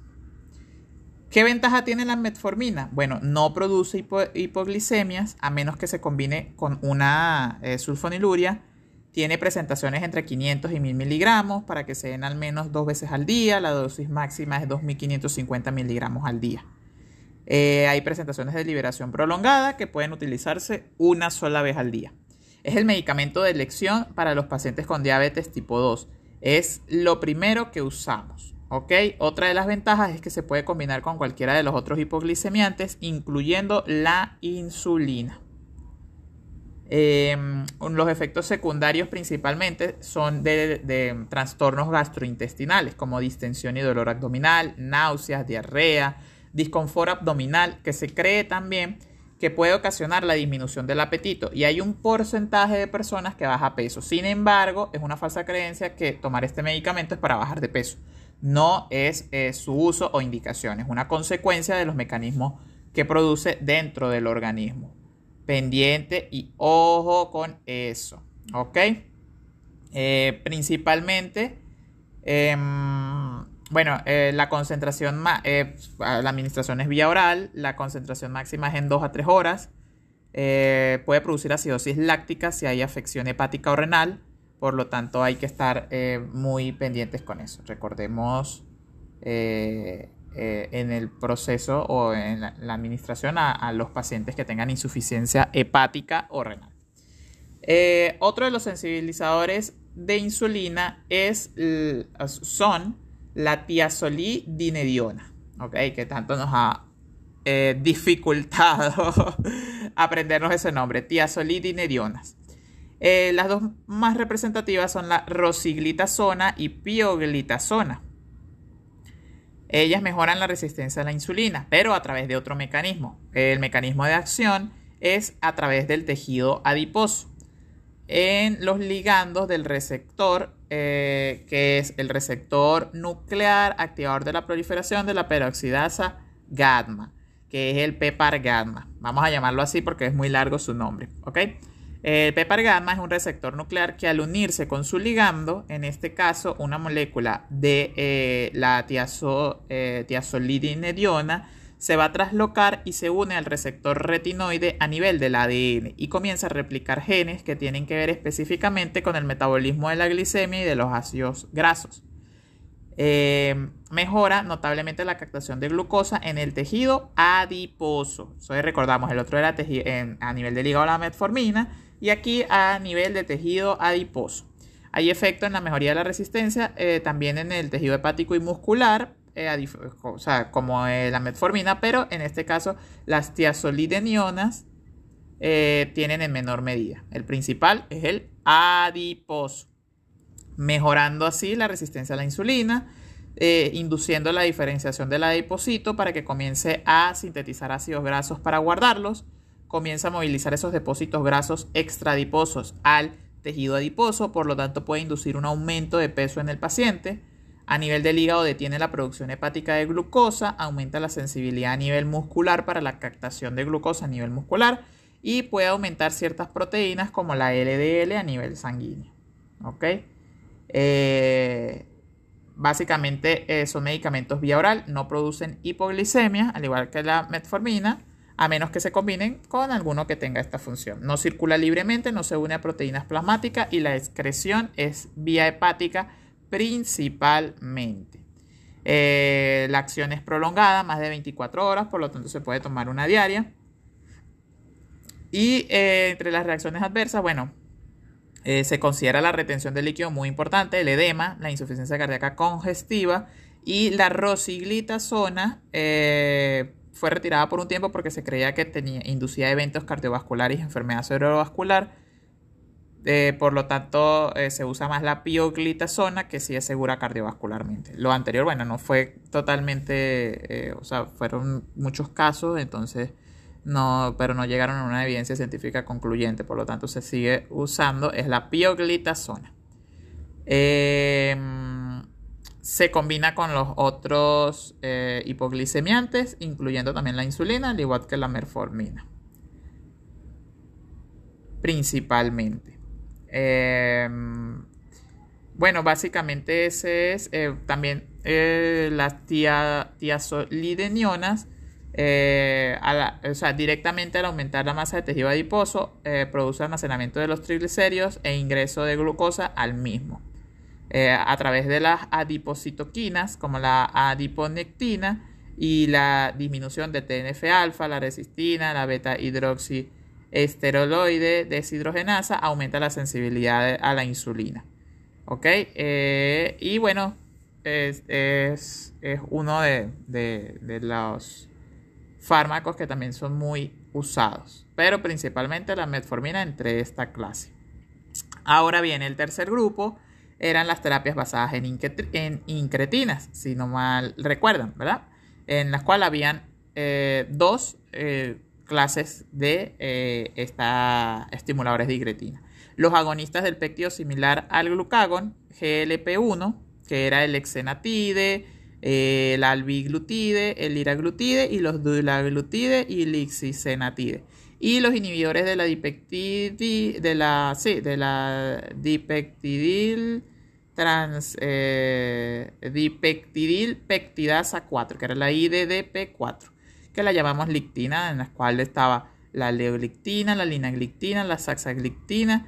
¿Qué ventaja tiene la metformina? Bueno, no produce hipoglicemias a menos que se combine con una eh, sulfoniluria. Tiene presentaciones entre 500 y 1000 miligramos para que se den al menos dos veces al día. La dosis máxima es 2550 miligramos al día. Eh, hay presentaciones de liberación prolongada que pueden utilizarse una sola vez al día. Es el medicamento de elección para los pacientes con diabetes tipo 2. Es lo primero que usamos. ¿Ok? Otra de las ventajas es que se puede combinar con cualquiera de los otros hipoglicemiantes, incluyendo la insulina. Em, los efectos secundarios principalmente son de, de, trastornos gastrointestinales como distensión y dolor abdominal, náuseas, diarrea, disconfort abdominal, que se cree también que puede ocasionar la disminución del apetito y hay un porcentaje de personas que baja peso. Sin embargo, es una falsa creencia que tomar este medicamento es para bajar de peso. No es eh, su uso o indicación, es una consecuencia de los mecanismos que produce dentro del organismo. Pendiente y ojo con eso, ¿ok? Eh, principalmente, em, bueno, eh, la concentración, la administración es vía oral, la concentración máxima es en 2 a 3 horas. Puede producir acidosis láctica si hay afección hepática o renal, por lo tanto hay que estar muy pendientes con eso. Recordemos en el proceso o en la, administración a, los pacientes que tengan insuficiencia hepática o renal. otro de los sensibilizadores de insulina es, son la tiazolidinediona, ¿ok? Que tanto nos ha eh, dificultado aprendernos ese nombre, tiazolidinedionas. Eh, las dos más representativas son la rosiglitazona y pioglitazona. Ellas mejoran la resistencia a la insulina, pero a través de otro mecanismo. El mecanismo de acción es a través del tejido adiposo en los ligandos del receptor, eh, que es el receptor nuclear activador de la proliferación de la peroxidasa gamma, que es el PEPAR gamma. Vamos a llamarlo así porque es muy largo su nombre, ¿ok? El PEPAR gamma es un receptor nuclear que al unirse con su ligando, en este caso una molécula de eh, la tiazo, eh, se va a traslocar y se une al receptor retinoide a nivel del ADN y comienza a replicar genes que tienen que ver específicamente con el metabolismo de la glicemia y de los ácidos grasos. Eh, mejora notablemente la captación de glucosa en el tejido adiposo. Eso recordamos, el otro era a nivel del hígado la metformina y aquí a nivel de tejido adiposo. Hay efecto en la mejoría de la resistencia, eh, también en el tejido hepático y muscular, eh, o sea, como eh, la metformina, pero en este caso las tiazolidenionas tienen en menor medida. El principal es el adiposo, mejorando así la resistencia a la insulina, induciendo la diferenciación del adipocito para que comience a sintetizar ácidos grasos para guardarlos, comienza a movilizar esos depósitos grasos extradiposos al tejido adiposo, por lo tanto puede inducir un aumento de peso en el paciente. A nivel del hígado detiene la producción hepática de glucosa, aumenta la sensibilidad a nivel muscular para la captación de glucosa a nivel muscular y puede aumentar ciertas proteínas como la LDL a nivel sanguíneo. Eh, básicamente son medicamentos vía oral, no producen hipoglicemia, al igual que la metformina, a menos que se combinen con alguno que tenga esta función. No circula libremente, no se une a proteínas plasmáticas y la excreción es vía hepática principalmente. Eh, la acción es prolongada, más de 24 horas, por lo tanto se puede tomar una diaria. Y eh, entre las reacciones adversas, bueno, eh, se considera la retención de líquido muy importante, el edema, la insuficiencia cardíaca congestiva y la rosiglitazona fue retirada por un tiempo porque se creía que tenía, inducía eventos cardiovasculares y enfermedad cerebrovascular. Eh, por lo tanto, se usa más la pioglitazona que sí es segura cardiovascularmente. Lo anterior, bueno, no fue totalmente, o sea, fueron muchos casos, entonces no, pero no llegaron a una evidencia científica concluyente, por lo tanto se sigue usando, es la pioglitazona. Em, se combina con los otros eh, hipoglicemiantes, incluyendo también la insulina, al igual que la merformina. Principalmente. Em, bueno, básicamente ese es eh, también eh, las tiazolidenionas eh, o sea, directamente al aumentar la masa de tejido adiposo, produce almacenamiento de los triglicéridos e ingreso de glucosa al mismo. Eh, a través de las adipocitoquinas, como la adiponectina y la disminución de TNF-alfa, la resistina, la beta hidroxiesteroloide deshidrogenasa, aumenta la sensibilidad a la insulina. ¿Ok? y bueno, es, uno de los fármacos que también son muy usados, pero principalmente la metformina entre esta clase. Ahora bien, el tercer grupo eran las terapias basadas en, incretinas, si no mal recuerdan, ¿verdad? En las cuales habían eh, dos eh, clases de eh, estimuladores de incretina. Los agonistas del péptido similar al glucagón, GLP-1, que era el exenatide, el albiglutide, el liraglutide y los dulaglutide y lixisenatide. Y los inhibidores de la dipeptidil, de la, sí, de la dipeptidil trans, eh, pectidasa 4, que era la IDDP4, que la llamamos lictina, en la cual estaba la leoglictina, la linaglictina, la saxaglictina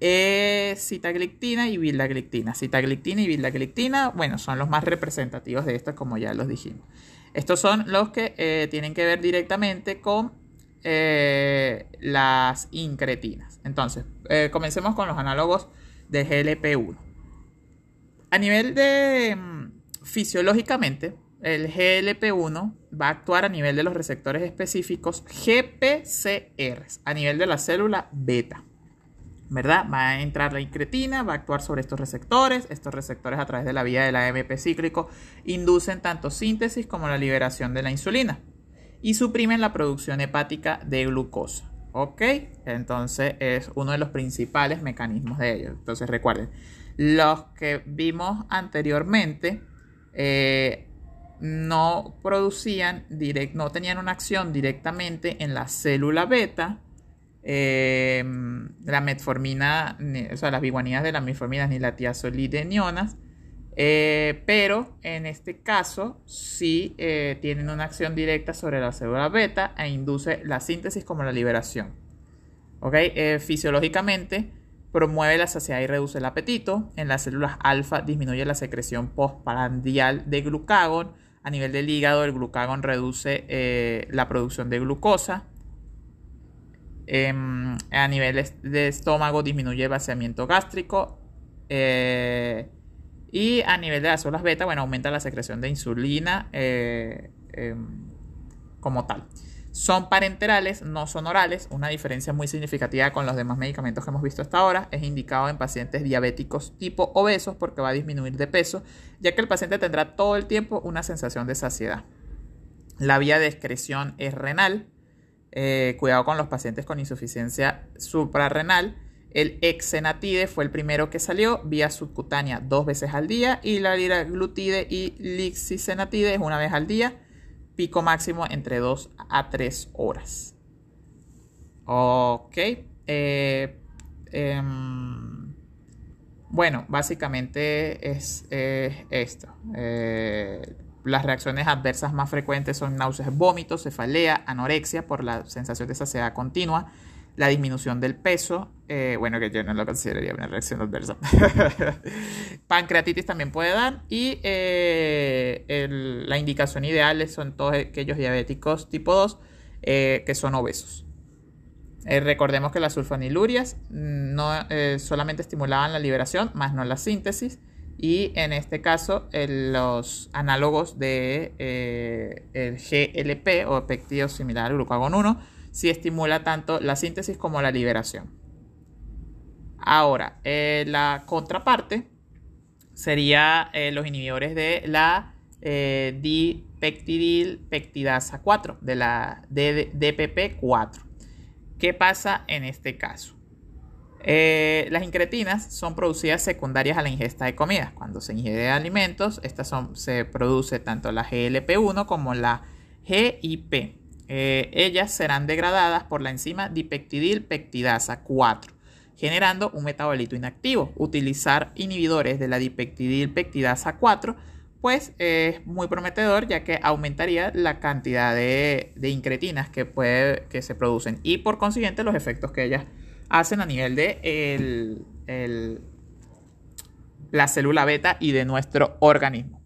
es citaglictina y vilaglictina. Citaglictina y vilaglictina, bueno, son los más representativos de estos, como ya los dijimos. Estos son los que eh, tienen que ver directamente con eh, las incretinas. Entonces, eh, comencemos con los análogos de GLP-1. A nivel de mm, fisiológicamente, el GLP-1 va a actuar a nivel de los receptores específicos GPCR, a nivel de la célula beta. ¿verdad? Va a entrar la incretina, va a actuar sobre estos receptores. Estos receptores a través de la vía del AMP cíclico inducen tanto síntesis como la liberación de la insulina y suprimen la producción hepática de glucosa. ¿Ok? Entonces es uno de los principales mecanismos de ello. Entonces recuerden, los que vimos anteriormente eh, no producían, no tenían una acción directamente en la célula beta, eh, la metformina, o sea, las biguaninas de las metforminas ni la tiazolidenionas, eh, pero en este caso sí eh, tienen una acción directa sobre la célula beta e induce la síntesis como la liberación. fisiológicamente promueve la saciedad y reduce el apetito. En las células alfa disminuye la secreción postprandial de glucagón. A nivel del hígado, el glucagón reduce la producción de glucosa. Em, a nivel de estómago disminuye el vaciamiento gástrico. Eh, y a nivel de las células beta, bueno, aumenta la secreción de insulina eh, em, como tal. Son parenterales, no son orales, una diferencia muy significativa con los demás medicamentos que hemos visto hasta ahora. Es indicado en pacientes diabéticos tipo obesos porque va a disminuir de peso, ya que el paciente tendrá todo el tiempo una sensación de saciedad. La vía de excreción es renal. Eh, cuidado con los pacientes con insuficiencia suprarrenal. El exenatide fue el primero que salió vía subcutánea dos veces al día y la liraglutide y lixisenatide es una vez al día pico máximo entre 2 a 3 horas. Ok. Eh, em, bueno, básicamente es esto. Eh, las reacciones adversas más frecuentes son náuseas, vómitos, cefalea, anorexia por la sensación de saciedad continua, la disminución del peso, eh, bueno, que yo no lo consideraría una reacción adversa. Pancreatitis también puede dar y eh, la indicación ideal son todos aquellos diabéticos tipo 2 eh, que son obesos. recordemos que las sulfonilurias no solamente estimulaban la liberación, más no la síntesis. Y en este caso, los análogos de el GLP o péptido similar al glucagón 1 si estimula tanto la síntesis como la liberación. Ahora, eh, la contraparte sería eh, los inhibidores de la eh, dipeptidil pectidasa 4, de la DPP4. ¿Qué pasa en este caso? las incretinas son producidas secundarias a la ingesta de comidas. Cuando se ingiere alimentos, estas son, se produce tanto la GLP1 como la GIP. Eh, ellas serán degradadas por la enzima dipeptidil pectidasa 4, generando un metabolito inactivo. Utilizar inhibidores de la dipeptidil pectidasa 4 pues es muy prometedor ya que aumentaría la cantidad de, incretinas que se producen y por consiguiente los efectos que ellas hacen a nivel de la célula beta y de nuestro organismo.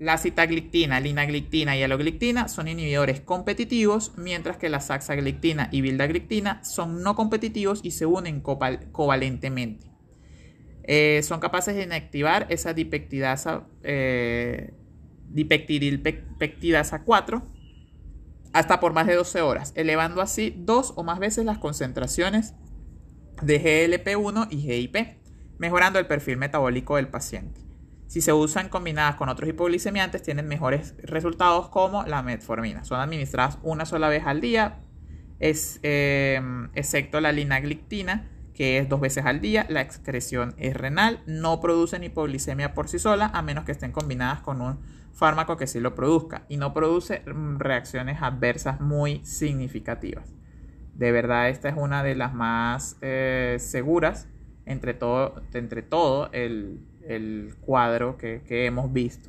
La citaglictina, linaglictina y aloglictina son inhibidores competitivos, mientras que la saxaglictina y vildagliptina son no competitivos y se unen covalentemente. Eh, son capaces de inactivar esa dipeptidasa, eh, dipeptidilpectidasa 4 hasta por más de 12 horas, elevando así dos o más veces las concentraciones de GLP-1 y GIP, mejorando el perfil metabólico del paciente. Si se usan combinadas con otros hipoglicemiantes, tienen mejores resultados como la metformina. Son administradas una sola vez al día, em, excepto la linaglictina, que es dos veces al día. La excreción es renal, no producen hipoglicemia por sí sola, a menos que estén combinadas con un fármaco que sí lo produzca. Y no produce mm, reacciones adversas muy significativas. De verdad, esta es una de las más eh, seguras entre todo, entre todo el, el cuadro que, hemos visto.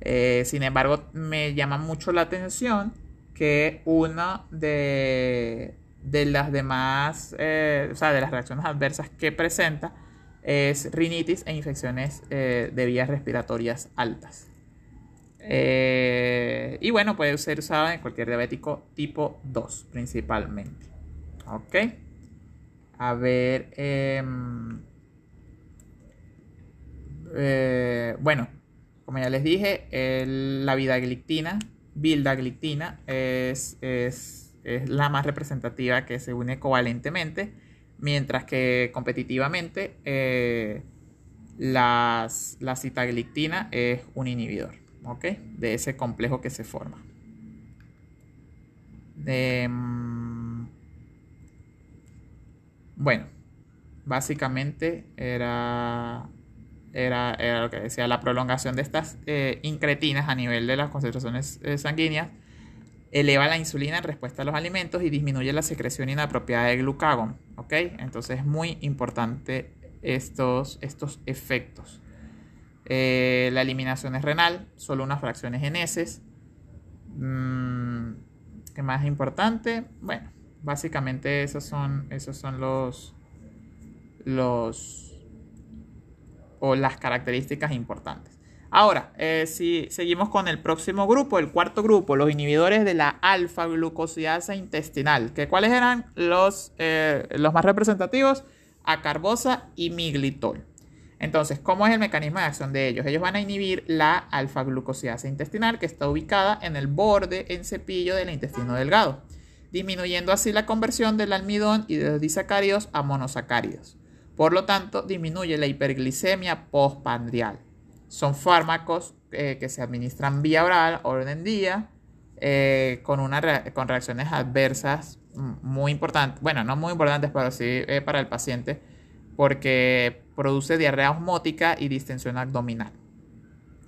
Eh, sin embargo, me llama mucho la atención que una de, de las demás, eh, o sea, de las reacciones adversas que presenta es rinitis e infecciones eh, de vías respiratorias altas. y bueno, puede ser usado en cualquier diabético tipo 2 principalmente. Ok. A ver. Em, eh, bueno, como ya les dije, la vidaglictina, vildagliptina, es, es, es, la más representativa que se une covalentemente, mientras que competitivamente eh, las, la citaglictina es un inhibidor de ese complejo que se forma. Mm, bueno, básicamente era era, lo que decía, la prolongación de estas eh, incretinas a nivel de las concentraciones eh, sanguíneas eleva la insulina en respuesta a los alimentos y disminuye la secreción inapropiada de glucagón. ¿ok? Entonces es muy importante estos, estos efectos. Eh, la eliminación es renal, solo unas fracciones en heces. Mm, ¿Qué más importante? Bueno, básicamente esos son, esos son los, los o las características importantes. Ahora, eh, si seguimos con el próximo grupo, el cuarto grupo, los inhibidores de la alfa-glucosidasa intestinal. Que, ¿Cuáles eran los, eh, los más representativos? Acarbosa y miglitol. Entonces, ¿cómo es el mecanismo de acción de ellos? Ellos van a inhibir la alfa-glucosidasa intestinal que está ubicada en el borde en cepillo del intestino delgado, disminuyendo así la conversión del almidón y de los disacáridos a monosacáridos. Por lo tanto, disminuye la hiperglicemia postpandrial. Son fármacos eh, que se administran vía oral, orden día, eh, con, con reacciones adversas muy importantes, bueno, no muy importantes, pero sí eh, para el paciente, porque produce diarrea osmótica y distensión abdominal.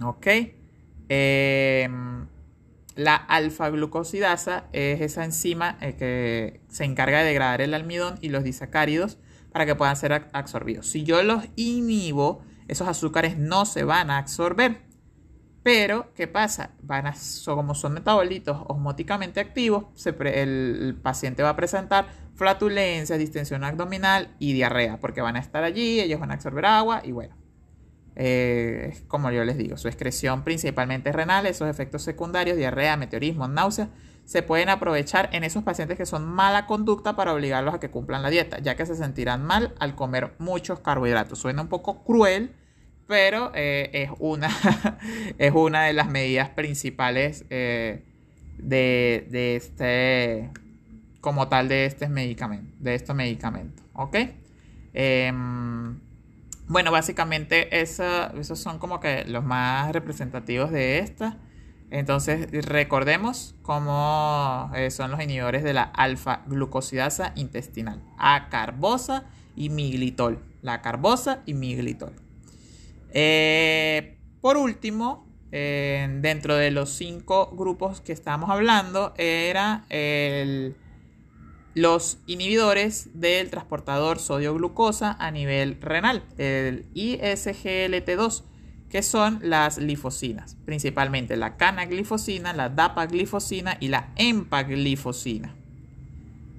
¿Ok? Em, la alfa-glucosidasa es esa enzima que se encarga de degradar el almidón y los disacáridos para que puedan ser absorbidos. Si yo los inhibo, esos azúcares no se van a absorber. Pero, ¿qué pasa? Van a, como son metabolitos osmóticamente activos, el, paciente va a presentar flatulencia, distensión abdominal y diarrea, porque van a estar allí, ellos van a absorber agua y bueno, eh, como yo les digo, su excreción principalmente renal, esos efectos secundarios, diarrea, meteorismo, náuseas, se pueden aprovechar en esos pacientes que son mala conducta para obligarlos a que cumplan la dieta, ya que se sentirán mal al comer muchos carbohidratos. Suena un poco cruel, pero eh, es, una, es una de las medidas principales eh, de, este, como tal, de este medicamento, de medicamentos, ¿ok? Em, bueno, básicamente esos son como que los más representativos de esta. Entonces, recordemos cómo eh, son los inhibidores de la alfa-glucosidasa intestinal, acarbosa y miglitol. La carbosa y miglitol. Eh, por último, eh, dentro de los cinco grupos que estábamos hablando, era los inhibidores del transportador sodio-glucosa a nivel renal, el ISGLT2, que son las glifosinas, principalmente la canaglifosina, la dapaglifosina y la empaglifosina.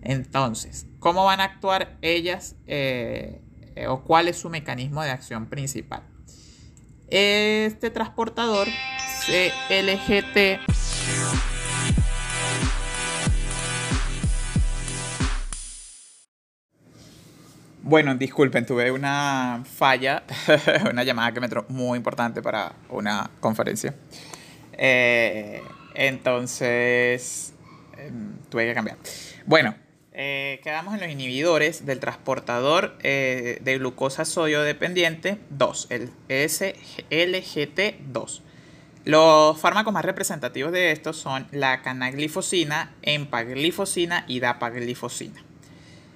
Entonces, ¿cómo van a actuar ellas eh, o cuál es su mecanismo de acción principal? Este transportador CLGT Bueno, disculpen, tuve una falla, una llamada que me entró muy importante para una conferencia. Eh, entonces, em, tuve que cambiar. Bueno, eh, quedamos en los inhibidores del transportador eh, de glucosa sodio dependiente 2, el SLGT2. Los fármacos más representativos de estos son la canaglifosina, empaglifosina y dapaglifosina.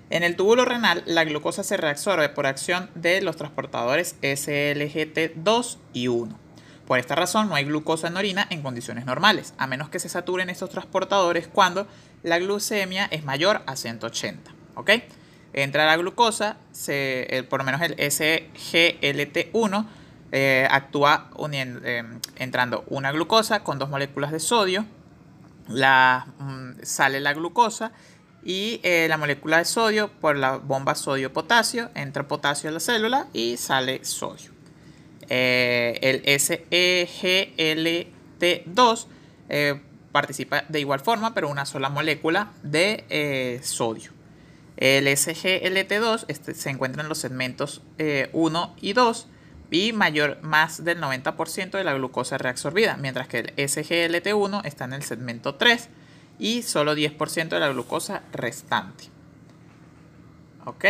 En el túbulo renal, la glucosa se reabsorbe por acción de los transportadores SLGT2 y 1. Por esta razón no hay glucosa en orina en condiciones normales, a menos que se saturen estos transportadores cuando la glucemia es mayor a 180. ¿Ok? Entra la glucosa, por lo menos el SGLT1 eh, actúa eh, entrando una glucosa con dos moléculas de sodio, la, mm, sale la glucosa y eh, la molécula de sodio por la bomba sodio-potasio, entra potasio a la célula y sale sodio. Eh, el SEGLT2 eh, participa de igual forma, pero una sola molécula de sodio. El SGLT2 este, se encuentra en los segmentos 1 y 2 y mayor, más del 90% de la glucosa reabsorbida, mientras que el SGLT1 está en el segmento 3 y solo 10% de la glucosa restante. Ok,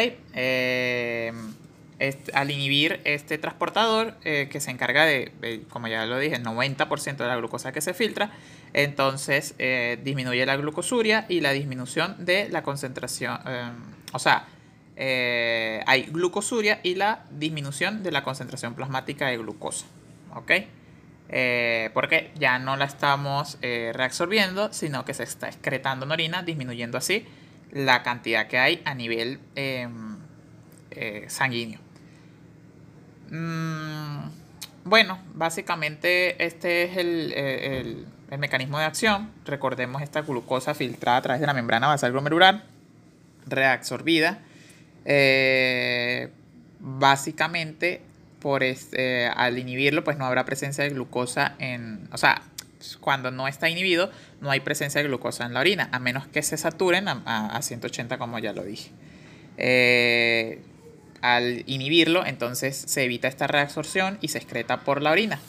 al inhibir este transportador eh, que se encarga de, como ya lo dije, el 90% de la glucosa que se filtra, entonces eh, disminuye la glucosuria y la disminución de la concentración, eh, o sea, hay glucosuria y la disminución de la concentración plasmática de glucosa, ¿ok? Porque ya no la estamos reabsorbiendo, sino que se está excretando en orina, disminuyendo así la cantidad que hay a nivel em, sanguíneo. Mm, bueno, básicamente este es el, mecanismo de acción. Recordemos esta glucosa filtrada a través de la membrana basal glomerular, reabsorbida. Eh, básicamente, este, al inhibirlo, pues no habrá presencia de glucosa en. O sea, cuando no está inhibido, no hay presencia de glucosa en la orina, a menos que se saturen a, 180, como ya lo dije. Eh, al inhibirlo, entonces se evita esta reabsorción y se excreta por la orina.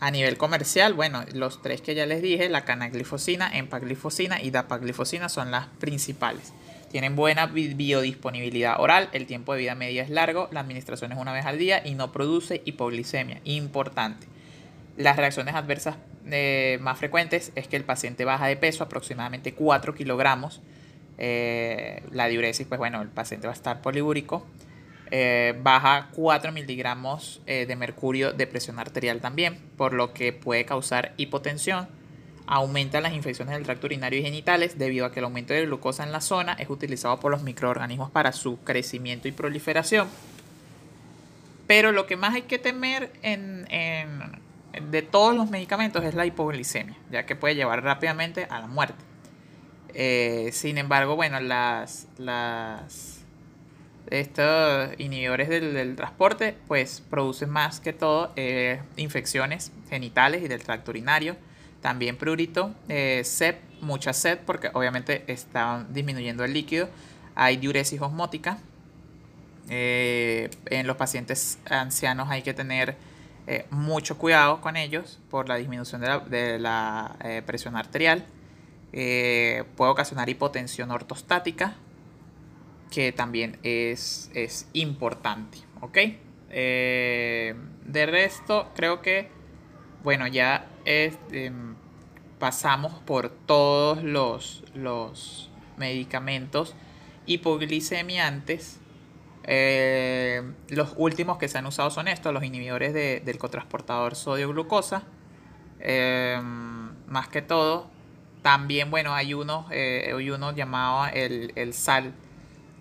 A nivel comercial, bueno, los tres que ya les dije, la canaglifosina, empaglifosina y dapaglifosina son las principales. Tienen buena biodisponibilidad oral, el tiempo de vida media es largo, la administración es una vez al día y no produce hipoglicemia. Importante. Las reacciones adversas eh, más frecuentes es que el paciente baja de peso aproximadamente 4 kilogramos. Eh, la diuresis, pues bueno, el paciente va a estar polibúrico. Eh, baja 4 miligramos de mercurio de presión arterial también, por lo que puede causar hipotensión. Aumenta las infecciones del tracto urinario y genitales debido a que el aumento de glucosa en la zona es utilizado por los microorganismos para su crecimiento y proliferación. Pero lo que más hay que temer en, de todos los medicamentos es la hipoglicemia, ya que puede llevar rápidamente a la muerte. Eh, sin embargo, bueno, las, las estos inhibidores del, transporte pues producen más que todo eh, infecciones genitales y del tracto urinario, también prurito, eh, sed, mucha sed porque obviamente está disminuyendo el líquido, hay diuresis osmótica, eh, en los pacientes ancianos hay que tener mucho cuidado con ellos por la disminución de la, de la presión arterial, puede ocasionar hipotensión ortostática, que también es, es importante. Eh, de resto, creo que, bueno, ya em, pasamos por todos los, los medicamentos hipoglicemiantes. Eh, los últimos que se han usado son estos, los inhibidores del cotransportador sodio-glucosa. Em, más que todo, también, bueno, hay uno, eh, hay uno llamado el, el sal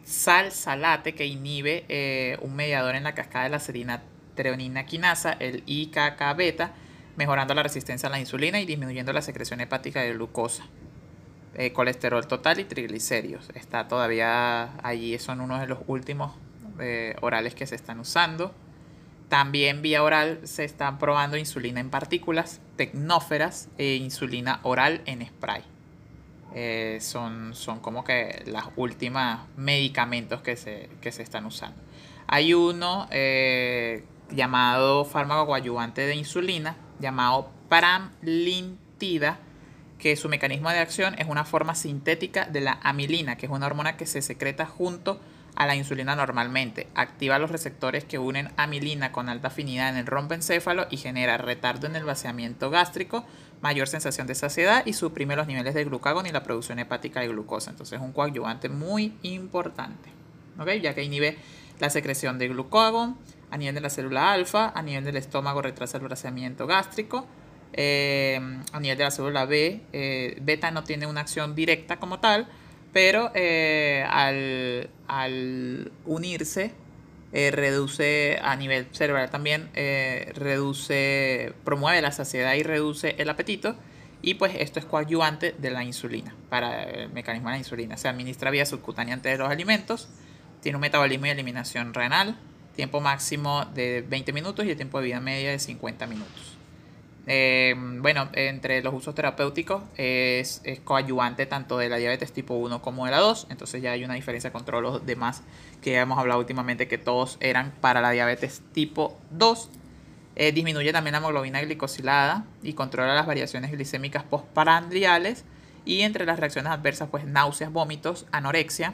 sal salate que inhibe eh, un mediador en la cascada de la serina treonina quinasa, el IKK beta, mejorando la resistencia a la insulina y disminuyendo la secreción hepática de glucosa. Eh, colesterol total y triglicéridos. Está todavía allí, son uno de los últimos eh, orales que se están usando. También vía oral se están probando insulina en partículas, tecnóferas e insulina oral en spray. Eh, son, son como que las últimas medicamentos que se, se están usando. Hay uno llamado fármaco coadyuvante de insulina, llamado Pramlintida, que su mecanismo de acción es una forma sintética de la amilina, que es una hormona que se secreta junto a la insulina normalmente. Activa los receptores que unen amilina con alta afinidad en el rompencéfalo y genera retardo en el vaciamiento gástrico, mayor sensación de saciedad y suprime los niveles de glucagón y la producción hepática de glucosa. Entonces es un coadyuvante muy importante, ya que inhibe la secreción de glucagón a nivel de la célula alfa, a nivel del estómago retrasa el vaciamiento gástrico, eh, a nivel de la célula B, eh, beta no tiene una acción directa como tal, pero eh, al, unirse reduce a nivel cerebral también, reduce, promueve la saciedad y reduce el apetito. Y pues esto es coadyuvante de la insulina, para el mecanismo de la insulina. Se administra vía subcutánea de los alimentos, tiene un metabolismo y eliminación renal, tiempo máximo de 20 minutos y el tiempo de vida media de 50 minutos. Eh, bueno, entre los usos terapéuticos es, coadyuvante tanto de la diabetes tipo 1 como de la 2, entonces ya hay una diferencia con todos los demás que hemos hablado últimamente que todos eran para la diabetes tipo 2. Eh, disminuye también la hemoglobina glicosilada y controla las variaciones glicémicas postprandiales y entre las reacciones adversas pues náuseas, vómitos, anorexia,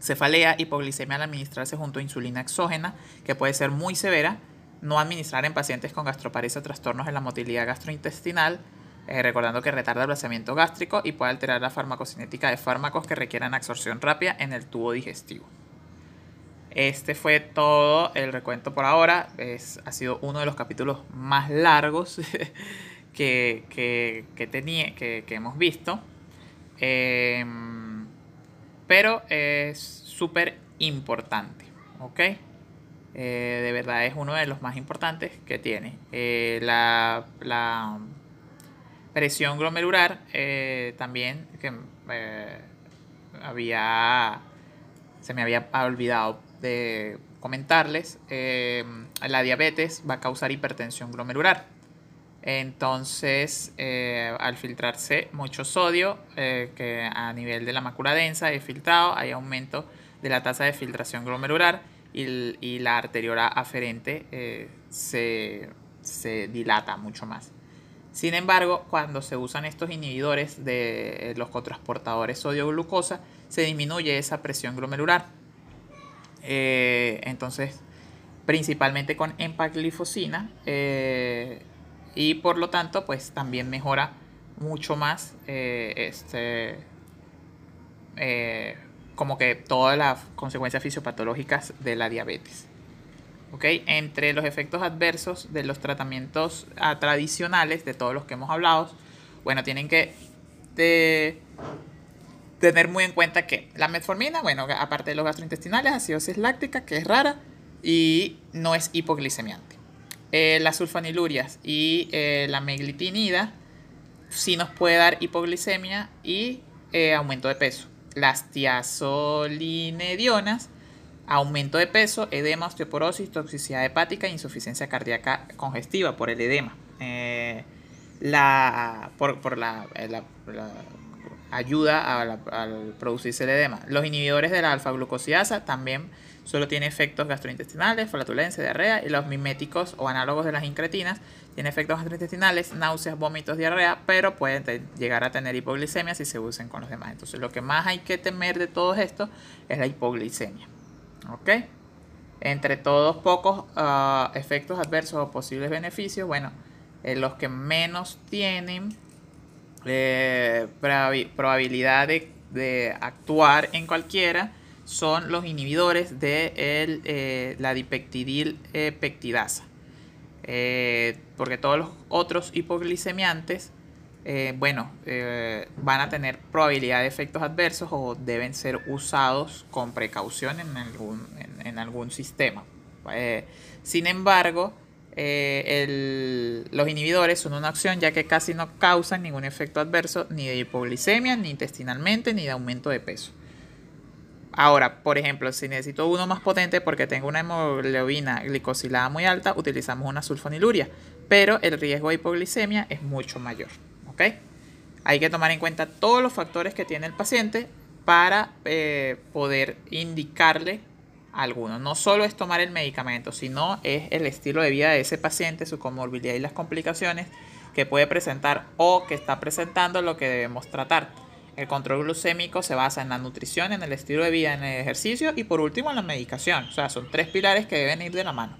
cefalea, hipoglicemia al administrarse junto a insulina exógena que puede ser muy severa no administrar en pacientes con gastroparesia o trastornos en la motilidad gastrointestinal, eh, recordando que retarda el vaciamiento gástrico y puede alterar la farmacocinética de fármacos que requieran absorción rápida en el tubo digestivo. Este fue todo el recuento por ahora. Es, ha sido uno de los capítulos más largos que, que, tenía, que, hemos visto. Em, pero es súper importante. ¿Ok? Eh, de verdad es uno de los más importantes que tiene. Eh, la, presión glomerular eh, también, que había, se me había olvidado de comentarles, la diabetes va a causar hipertensión glomerular. Entonces, al filtrarse mucho sodio, que a nivel de la mácula densa es filtrado, hay aumento de la tasa de filtración glomerular y, la arteriola aferente eh, se, dilata mucho más. Sin embargo, cuando se usan estos inhibidores de los cotransportadores sodio-glucosa, se disminuye esa presión glomerular. Eh, entonces, principalmente con empaglifosina eh, y por lo tanto, pues también mejora mucho más eh, este, como que todas las consecuencias fisiopatológicas de la diabetes. Entre los efectos adversos de los tratamientos ah, tradicionales, de todos los que hemos hablado, bueno, tienen que tener muy en cuenta que la metformina, bueno, aparte de los gastrointestinales, acidosis láctica, que es rara y no es hipoglicemiante. Eh, las sulfanilurias y eh, la meglitinida sí nos puede dar hipoglicemia y eh, aumento de peso. Las tiazolinedionas aumento de peso, edema, osteoporosis, toxicidad hepática e insuficiencia cardíaca congestiva por el edema. La, por, la, eh, ayuda al producirse el edema. Los inhibidores de la alfa-glucosidasa también solo tienen efectos gastrointestinales, flatulencia, diarrea, y los miméticos o análogos de las incretinas tienen efectos gastrointestinales, náuseas, vómitos, diarrea, pero pueden llegar a tener hipoglicemia si se usan con los demás. Entonces, lo que más hay que temer de todo esto es la hipoglicemia. ¿Ok? Entre todos pocos ah, efectos adversos o posibles beneficios, bueno, eh, los que menos tienen eh, probabilidad de, actuar en cualquiera son los inhibidores de eh, la dipeptidil pectidasa. porque todos los otros hipoglicemiantes eh, bueno, eh, van a tener probabilidad de efectos adversos o deben ser usados con precaución en algún, en, algún sistema. Eh, sin embargo, los inhibidores son una opción ya que casi no causan ningún efecto adverso ni de hipoglicemia, ni intestinalmente, ni de aumento de peso. Ahora, por ejemplo, si necesito uno más potente porque tengo una hemoglobina glicosilada muy alta, utilizamos una sulfoniluria, pero el riesgo de hipoglicemia es mucho mayor. Hay que tomar en cuenta todos los factores que tiene el paciente para eh, poder indicarle alguno. No solo es tomar el medicamento, sino es el estilo de vida de ese paciente, su comorbilidad y las complicaciones que puede presentar o que está presentando lo que debemos tratar. El control glucémico se basa en la nutrición, en el estilo de vida, en el ejercicio y por último en la medicación. O sea, son tres pilares que deben ir de la mano.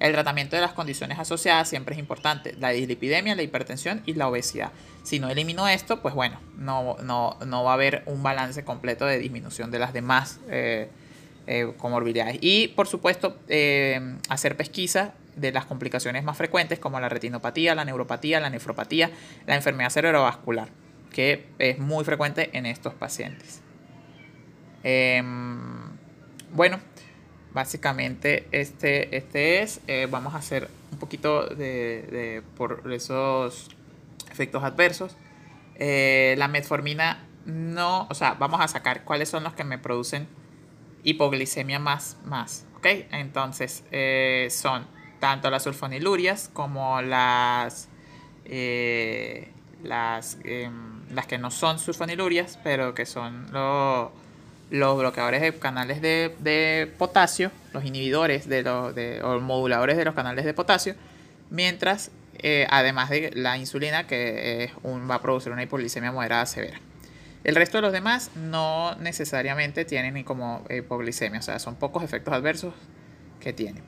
El tratamiento de las condiciones asociadas siempre es importante, la dislipidemia, la hipertensión y la obesidad. Si no elimino esto, pues bueno, no, no, va a haber un balance completo de disminución de las demás eh, eh, comorbilidades. Y por supuesto, eh, hacer pesquisa de las complicaciones más frecuentes como la retinopatía, la neuropatía, la nefropatía, la enfermedad cerebrovascular, que es muy frecuente en estos pacientes. Em, bueno, básicamente este, este es, eh, vamos a hacer un poquito de, por esos efectos adversos. Eh, la metformina no, o sea, vamos a sacar cuáles son los que me producen hipoglicemia más, más, ¿ok? Entonces, eh, son tanto las sulfonilurias como las, las, em, las que no son sulfonilurias, pero que son los los bloqueadores de canales de, potasio, los inhibidores de los, de, o moduladores de los canales de potasio, mientras eh, además de la insulina que va a producir una hipoglicemia moderada severa. El resto de los demás no necesariamente tienen ni como hipoglicemia, o sea, son pocos efectos adversos que tienen.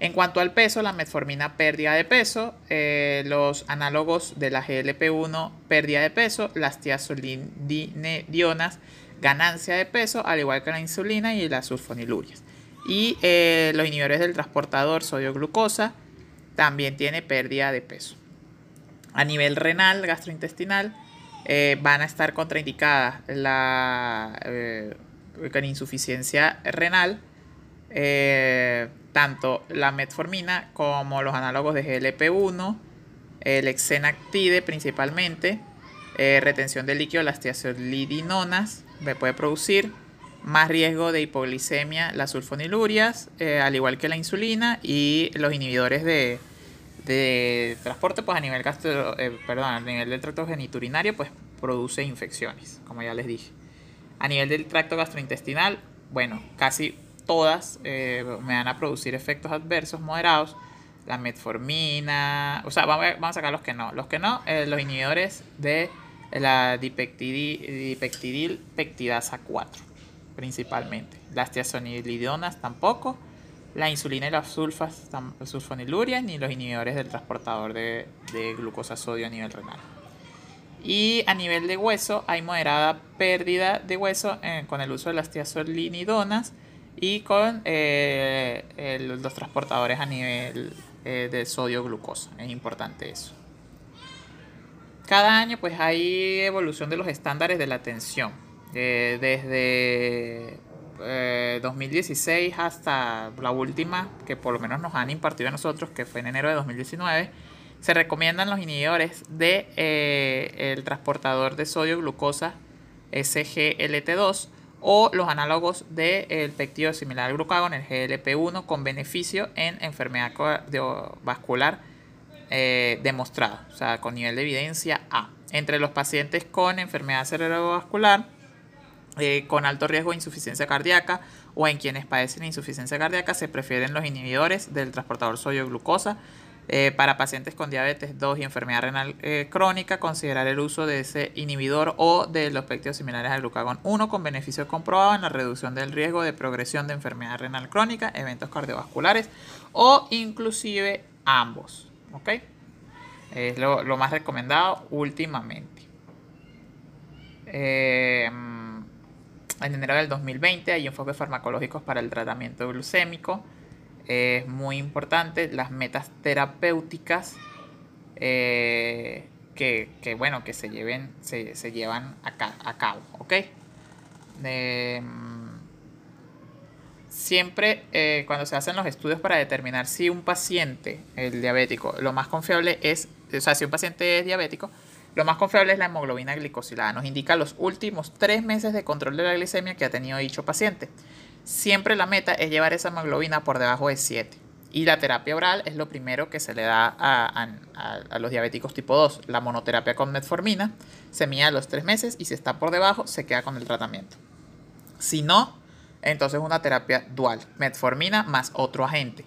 En cuanto al peso, la metformina pérdida de peso, eh, los análogos de la GLP-1 pérdida de peso, las tiazolinidionas ganancia de peso, al igual que la insulina y las sulfonilurias. Y eh, los inhibidores del transportador sodio-glucosa también tiene pérdida de peso. A nivel renal, gastrointestinal, eh, van a estar contraindicadas la con insuficiencia renal, tanto la metformina como los análogos de GLP-1, el exenactide principalmente, retención de líquido, las tiazolidinonas, puede producir más riesgo de hipoglicemia las sulfonilurias, eh, al igual que la insulina y los inhibidores de, transporte, pues a nivel gastro, eh, perdón, a nivel del tracto geniturinario, pues produce infecciones, como ya les dije. A nivel del tracto gastrointestinal, bueno, casi todas me van a producir efectos adversos moderados. La metformina, o sea, vamos a, vamos a sacar los que no. Los que no, los inhibidores de la dipeptidil pectidasa 4, principalmente. Las tiazonilidonas tampoco la insulina y las sulfas, sulfoniluria, ni los inhibidores del transportador de, glucosa sodio a nivel renal. Y a nivel de hueso hay moderada pérdida de hueso eh, con el uso de las tiazolinidonas y con eh, los transportadores a nivel eh, de sodio glucosa. Es importante eso. Cada año pues hay evolución de los estándares de la atención. desde 2016 eh, hasta la última, que por lo menos nos han impartido a nosotros, que fue en enero de 2019, se recomiendan los inhibidores de eh, el transportador de sodio glucosa SGLT2 o los análogos del de péptido similar al glucagón, el GLP1, con beneficio en enfermedad cardiovascular eh, o sea, con nivel de evidencia A. Entre los pacientes con enfermedad cerebrovascular, eh, con alto riesgo de insuficiencia cardíaca o en quienes padecen insuficiencia cardíaca se prefieren los inhibidores del transportador sodio-glucosa. Eh, para pacientes con diabetes 2 y enfermedad renal eh, crónica, considerar el uso de ese inhibidor o de los péptidos similares al glucagón 1 con beneficio comprobado en la reducción del riesgo de progresión de enfermedad renal crónica, eventos cardiovasculares o inclusive ambos. ¿ok? Es lo, lo más recomendado últimamente. Eh, en enero del 2020 hay enfoques farmacológicos para el tratamiento glucémico. Es muy importante las metas terapéuticas eh, que, bueno, que se, lleven, se, llevan a, cabo. ¿ok? Mm, siempre eh, cuando se hacen los estudios para determinar si un paciente, el diabético, lo más confiable es, o sea, si un paciente es diabético, lo más confiable es la hemoglobina glicosilada. Nos indica los últimos tres meses de control de la glicemia que ha tenido dicho paciente. Siempre la meta es llevar esa hemoglobina por debajo de 7. Y la terapia oral es lo primero que se le da a, los diabéticos tipo 2. La monoterapia con metformina se mide a los tres meses y si está por debajo se queda con el tratamiento. Si no, entonces una terapia dual, metformina más otro agente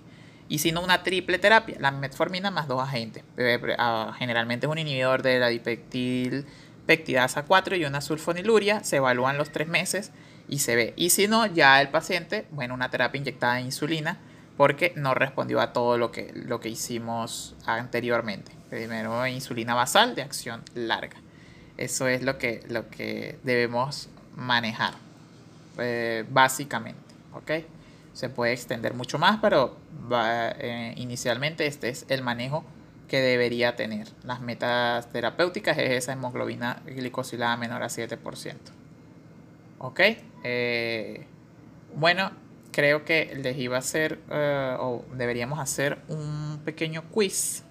y sino una triple terapia, la metformina más dos agentes. Eh, ah, generalmente es un inhibidor de la dipeptil pectidasa 4 y una sulfoniluria, se evalúan los tres meses y se ve. Y si no, ya el paciente, bueno, una terapia inyectada de insulina porque no respondió a todo lo que, lo que hicimos anteriormente. Primero insulina basal de acción larga. Eso es lo que, lo que debemos manejar, eh, básicamente. ¿ok? se puede extender mucho más, pero eh, inicialmente este es el manejo que debería tener. Las metas terapéuticas es esa hemoglobina glicosilada menor a 7%. ¿Ok? Eh, bueno, creo que les iba a hacer, eh, o deberíamos hacer un pequeño quiz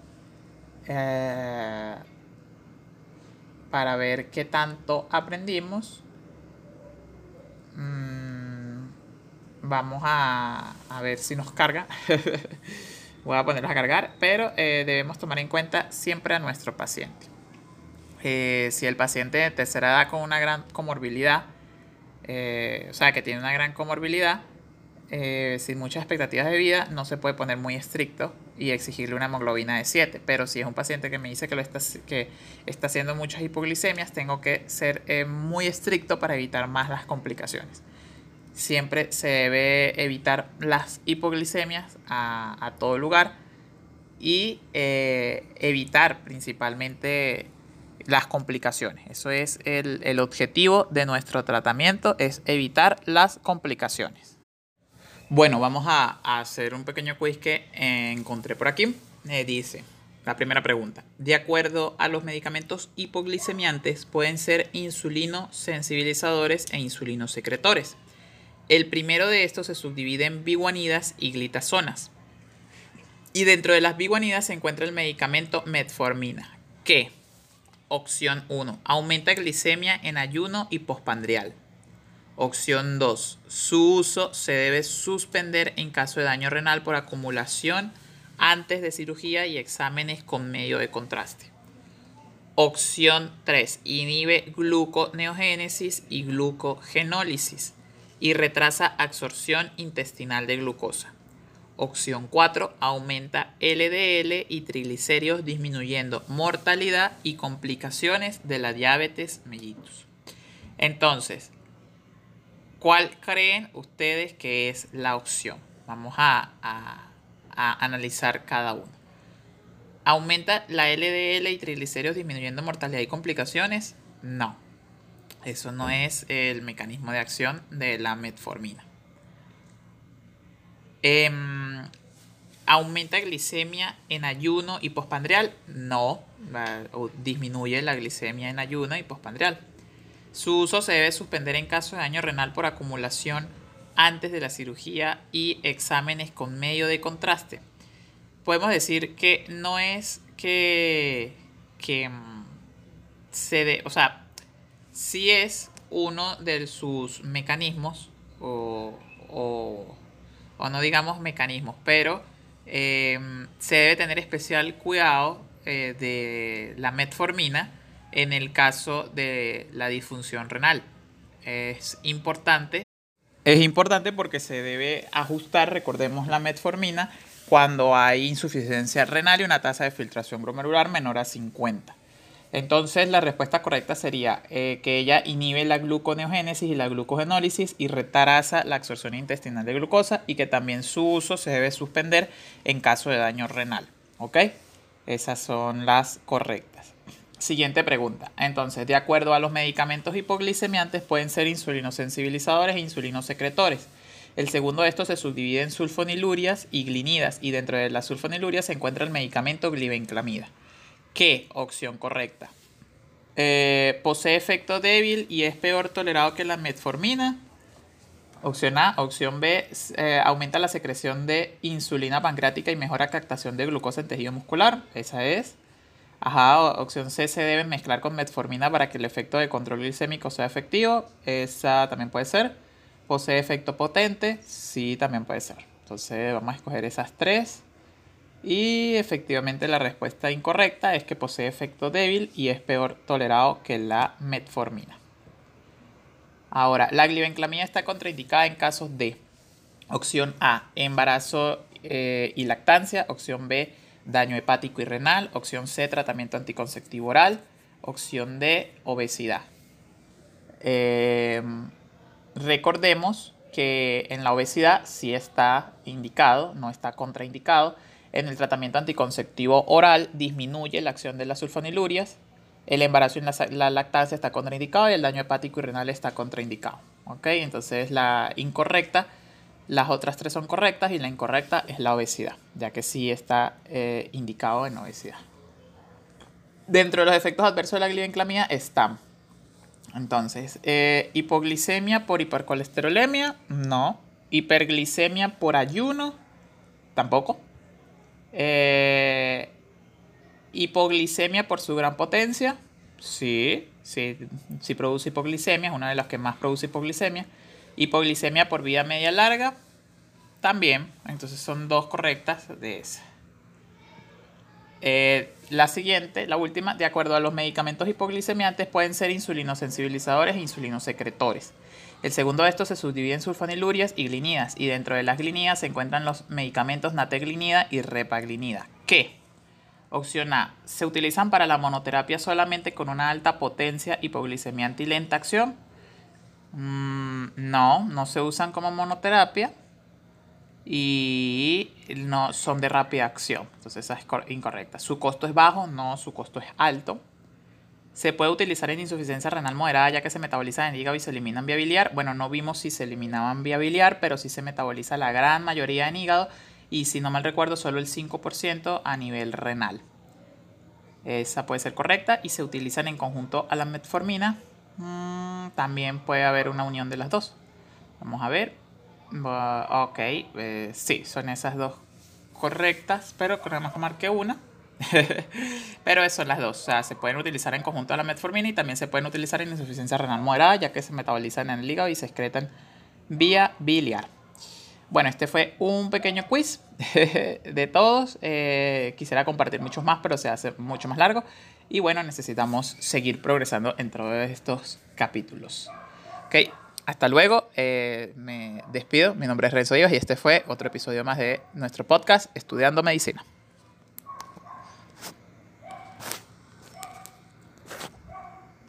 para ver qué tanto aprendimos. Mm, Vamos a, ver si nos carga. Voy a ponerlos a cargar, pero eh, debemos tomar en cuenta siempre a nuestro paciente. Eh, si el paciente de tercera edad con una gran comorbilidad, eh, o sea, que tiene una gran comorbilidad, sin muchas expectativas de vida, no se puede poner muy estricto y exigirle una hemoglobina de 7. Pero si es un paciente que me dice que, lo está, que está haciendo muchas hipoglicemias, tengo que ser muy estricto para evitar más las complicaciones siempre se debe evitar las hipoglicemias a, todo lugar y eh, evitar principalmente las complicaciones. Eso es el, objetivo de nuestro tratamiento, es evitar las complicaciones. Bueno, vamos a, hacer un pequeño quiz que encontré por aquí. Me dice, la primera pregunta. De acuerdo a los medicamentos hipoglicemiantes, pueden ser insulino sensibilizadores e insulino secretores. El primero de estos se subdivide en biguanidas y glitazonas. Y dentro de las biguanidas se encuentra el medicamento metformina, que, opción 1, aumenta glicemia en ayuno y pospandrial. Opción 2, su uso se debe suspender en caso de daño renal por acumulación antes de cirugía y exámenes con medio de contraste. Opción 3, inhibe gluconeogénesis y glucogenólisis y retrasa absorción intestinal de glucosa. Opción 4. Aumenta LDL y triglicéridos disminuyendo mortalidad y complicaciones de la diabetes mellitus. Entonces, ¿cuál creen ustedes que es la opción? Vamos a, a analizar cada uno. ¿Aumenta la LDL y triglicéridos disminuyendo mortalidad y complicaciones? No. Eso no es el mecanismo de acción de la metformina. Em, ¿Aumenta glicemia en ayuno y pospandreal? No, disminuye la glicemia en ayuno y pospandreal. Su uso se debe suspender en caso de daño renal por acumulación antes de la cirugía y exámenes con medio de contraste. Podemos decir que no es que, que mm, se dé, o sea, sí es uno de sus mecanismos o o no digamos mecanismos, pero eh, se debe tener especial cuidado eh, de la metformina en el caso de la disfunción renal. Es importante. Es importante porque se debe ajustar, recordemos la metformina, cuando hay insuficiencia renal y una tasa de filtración glomerular menor a 50. Entonces la respuesta correcta sería eh, que ella inhibe la gluconeogénesis y la glucogenólisis y retrasa la absorción intestinal de glucosa y que también su uso se debe suspender en caso de daño renal. ¿Ok? Esas son las correctas. Siguiente pregunta. Entonces, de acuerdo a los medicamentos hipoglicemiantes, pueden ser insulinosensibilizadores e insulinosecretores. El segundo de estos se subdivide en sulfonilurias y glinidas, y dentro de las sulfonilurias se encuentra el medicamento glibenclamida. ¿Qué? Opción correcta. Eh, posee efecto débil y es peor tolerado que la metformina. Opción A. Opción B. Eh, aumenta la secreción de insulina pancreática y mejora captación de glucosa en tejido muscular. Esa es. Ajá. Opción C. Se debe mezclar con metformina para que el efecto de control glicémico sea efectivo. Esa también puede ser. Posee efecto potente. Sí, también puede ser. Entonces vamos a escoger esas tres. Y efectivamente la respuesta incorrecta es que posee efecto débil y es peor tolerado que la metformina. Ahora, la glibenclamida está contraindicada en casos de opción A, embarazo eh, y lactancia, opción B, daño hepático y renal, opción C, tratamiento anticonceptivo oral, opción D, obesidad. Em, recordemos que en la obesidad sí está indicado, no está contraindicado, en el tratamiento anticonceptivo oral disminuye la acción de las sulfonilurias, el embarazo y la, lactancia está contraindicado y el daño hepático y renal está contraindicado. ¿ok? Entonces la incorrecta, las otras tres son correctas y la incorrecta es la obesidad, ya que sí está eh, indicado en obesidad. Dentro de los efectos adversos de la glibenclamia están, entonces, eh, hipoglicemia por hipercolesterolemia, no. Hiperglicemia por ayuno, tampoco. Eh, hipoglicemia por su gran potencia. Sí, sí, sí produce hipoglicemia, es una de las que más produce hipoglicemia. Hipoglicemia por vida media larga, también. Entonces son dos correctas de esa. Eh, la siguiente, la última, de acuerdo a los medicamentos hipoglicemiantes, pueden ser insulinosensibilizadores e insulinosecretores. El segundo de estos se subdivide en sulfonilurias y glinidas, y dentro de las glinidas se encuentran los medicamentos nateglinida y repaglinida. ¿Qué? Opción A. Se utilizan para la monoterapia solamente con una alta potencia, hipoglicemiante y lenta acción. Mm, no, no se usan como monoterapia y no son de rápida acción. Entonces esa es incorrecta. Su costo es bajo, no, su costo es alto. Se puede utilizar en insuficiencia renal moderada ya que se metaboliza en hígado y se elimina en biliar. Bueno, no vimos si se eliminaban vía biliar, pero sí se metaboliza la gran mayoría en hígado y si no mal recuerdo solo el 5% a nivel renal. Esa puede ser correcta y se utilizan en conjunto a la metformina. Mm, también puede haber una unión de las dos. Vamos a ver. ok, eh, sí, son esas dos correctas, pero creemos que marque una. Pero eso las dos. O sea, se pueden utilizar en conjunto a la metformina y también se pueden utilizar en insuficiencia renal moderada, ya que se metabolizan en el hígado y se excretan vía biliar. Bueno, este fue un pequeño quiz de todos. Eh, quisiera compartir muchos más, pero se hace mucho más largo. Y bueno, necesitamos seguir progresando en todos estos capítulos. Ok, hasta luego, eh, me despido. Mi nombre es Renzo Díaz y este fue otro episodio más de nuestro podcast Estudiando Medicina.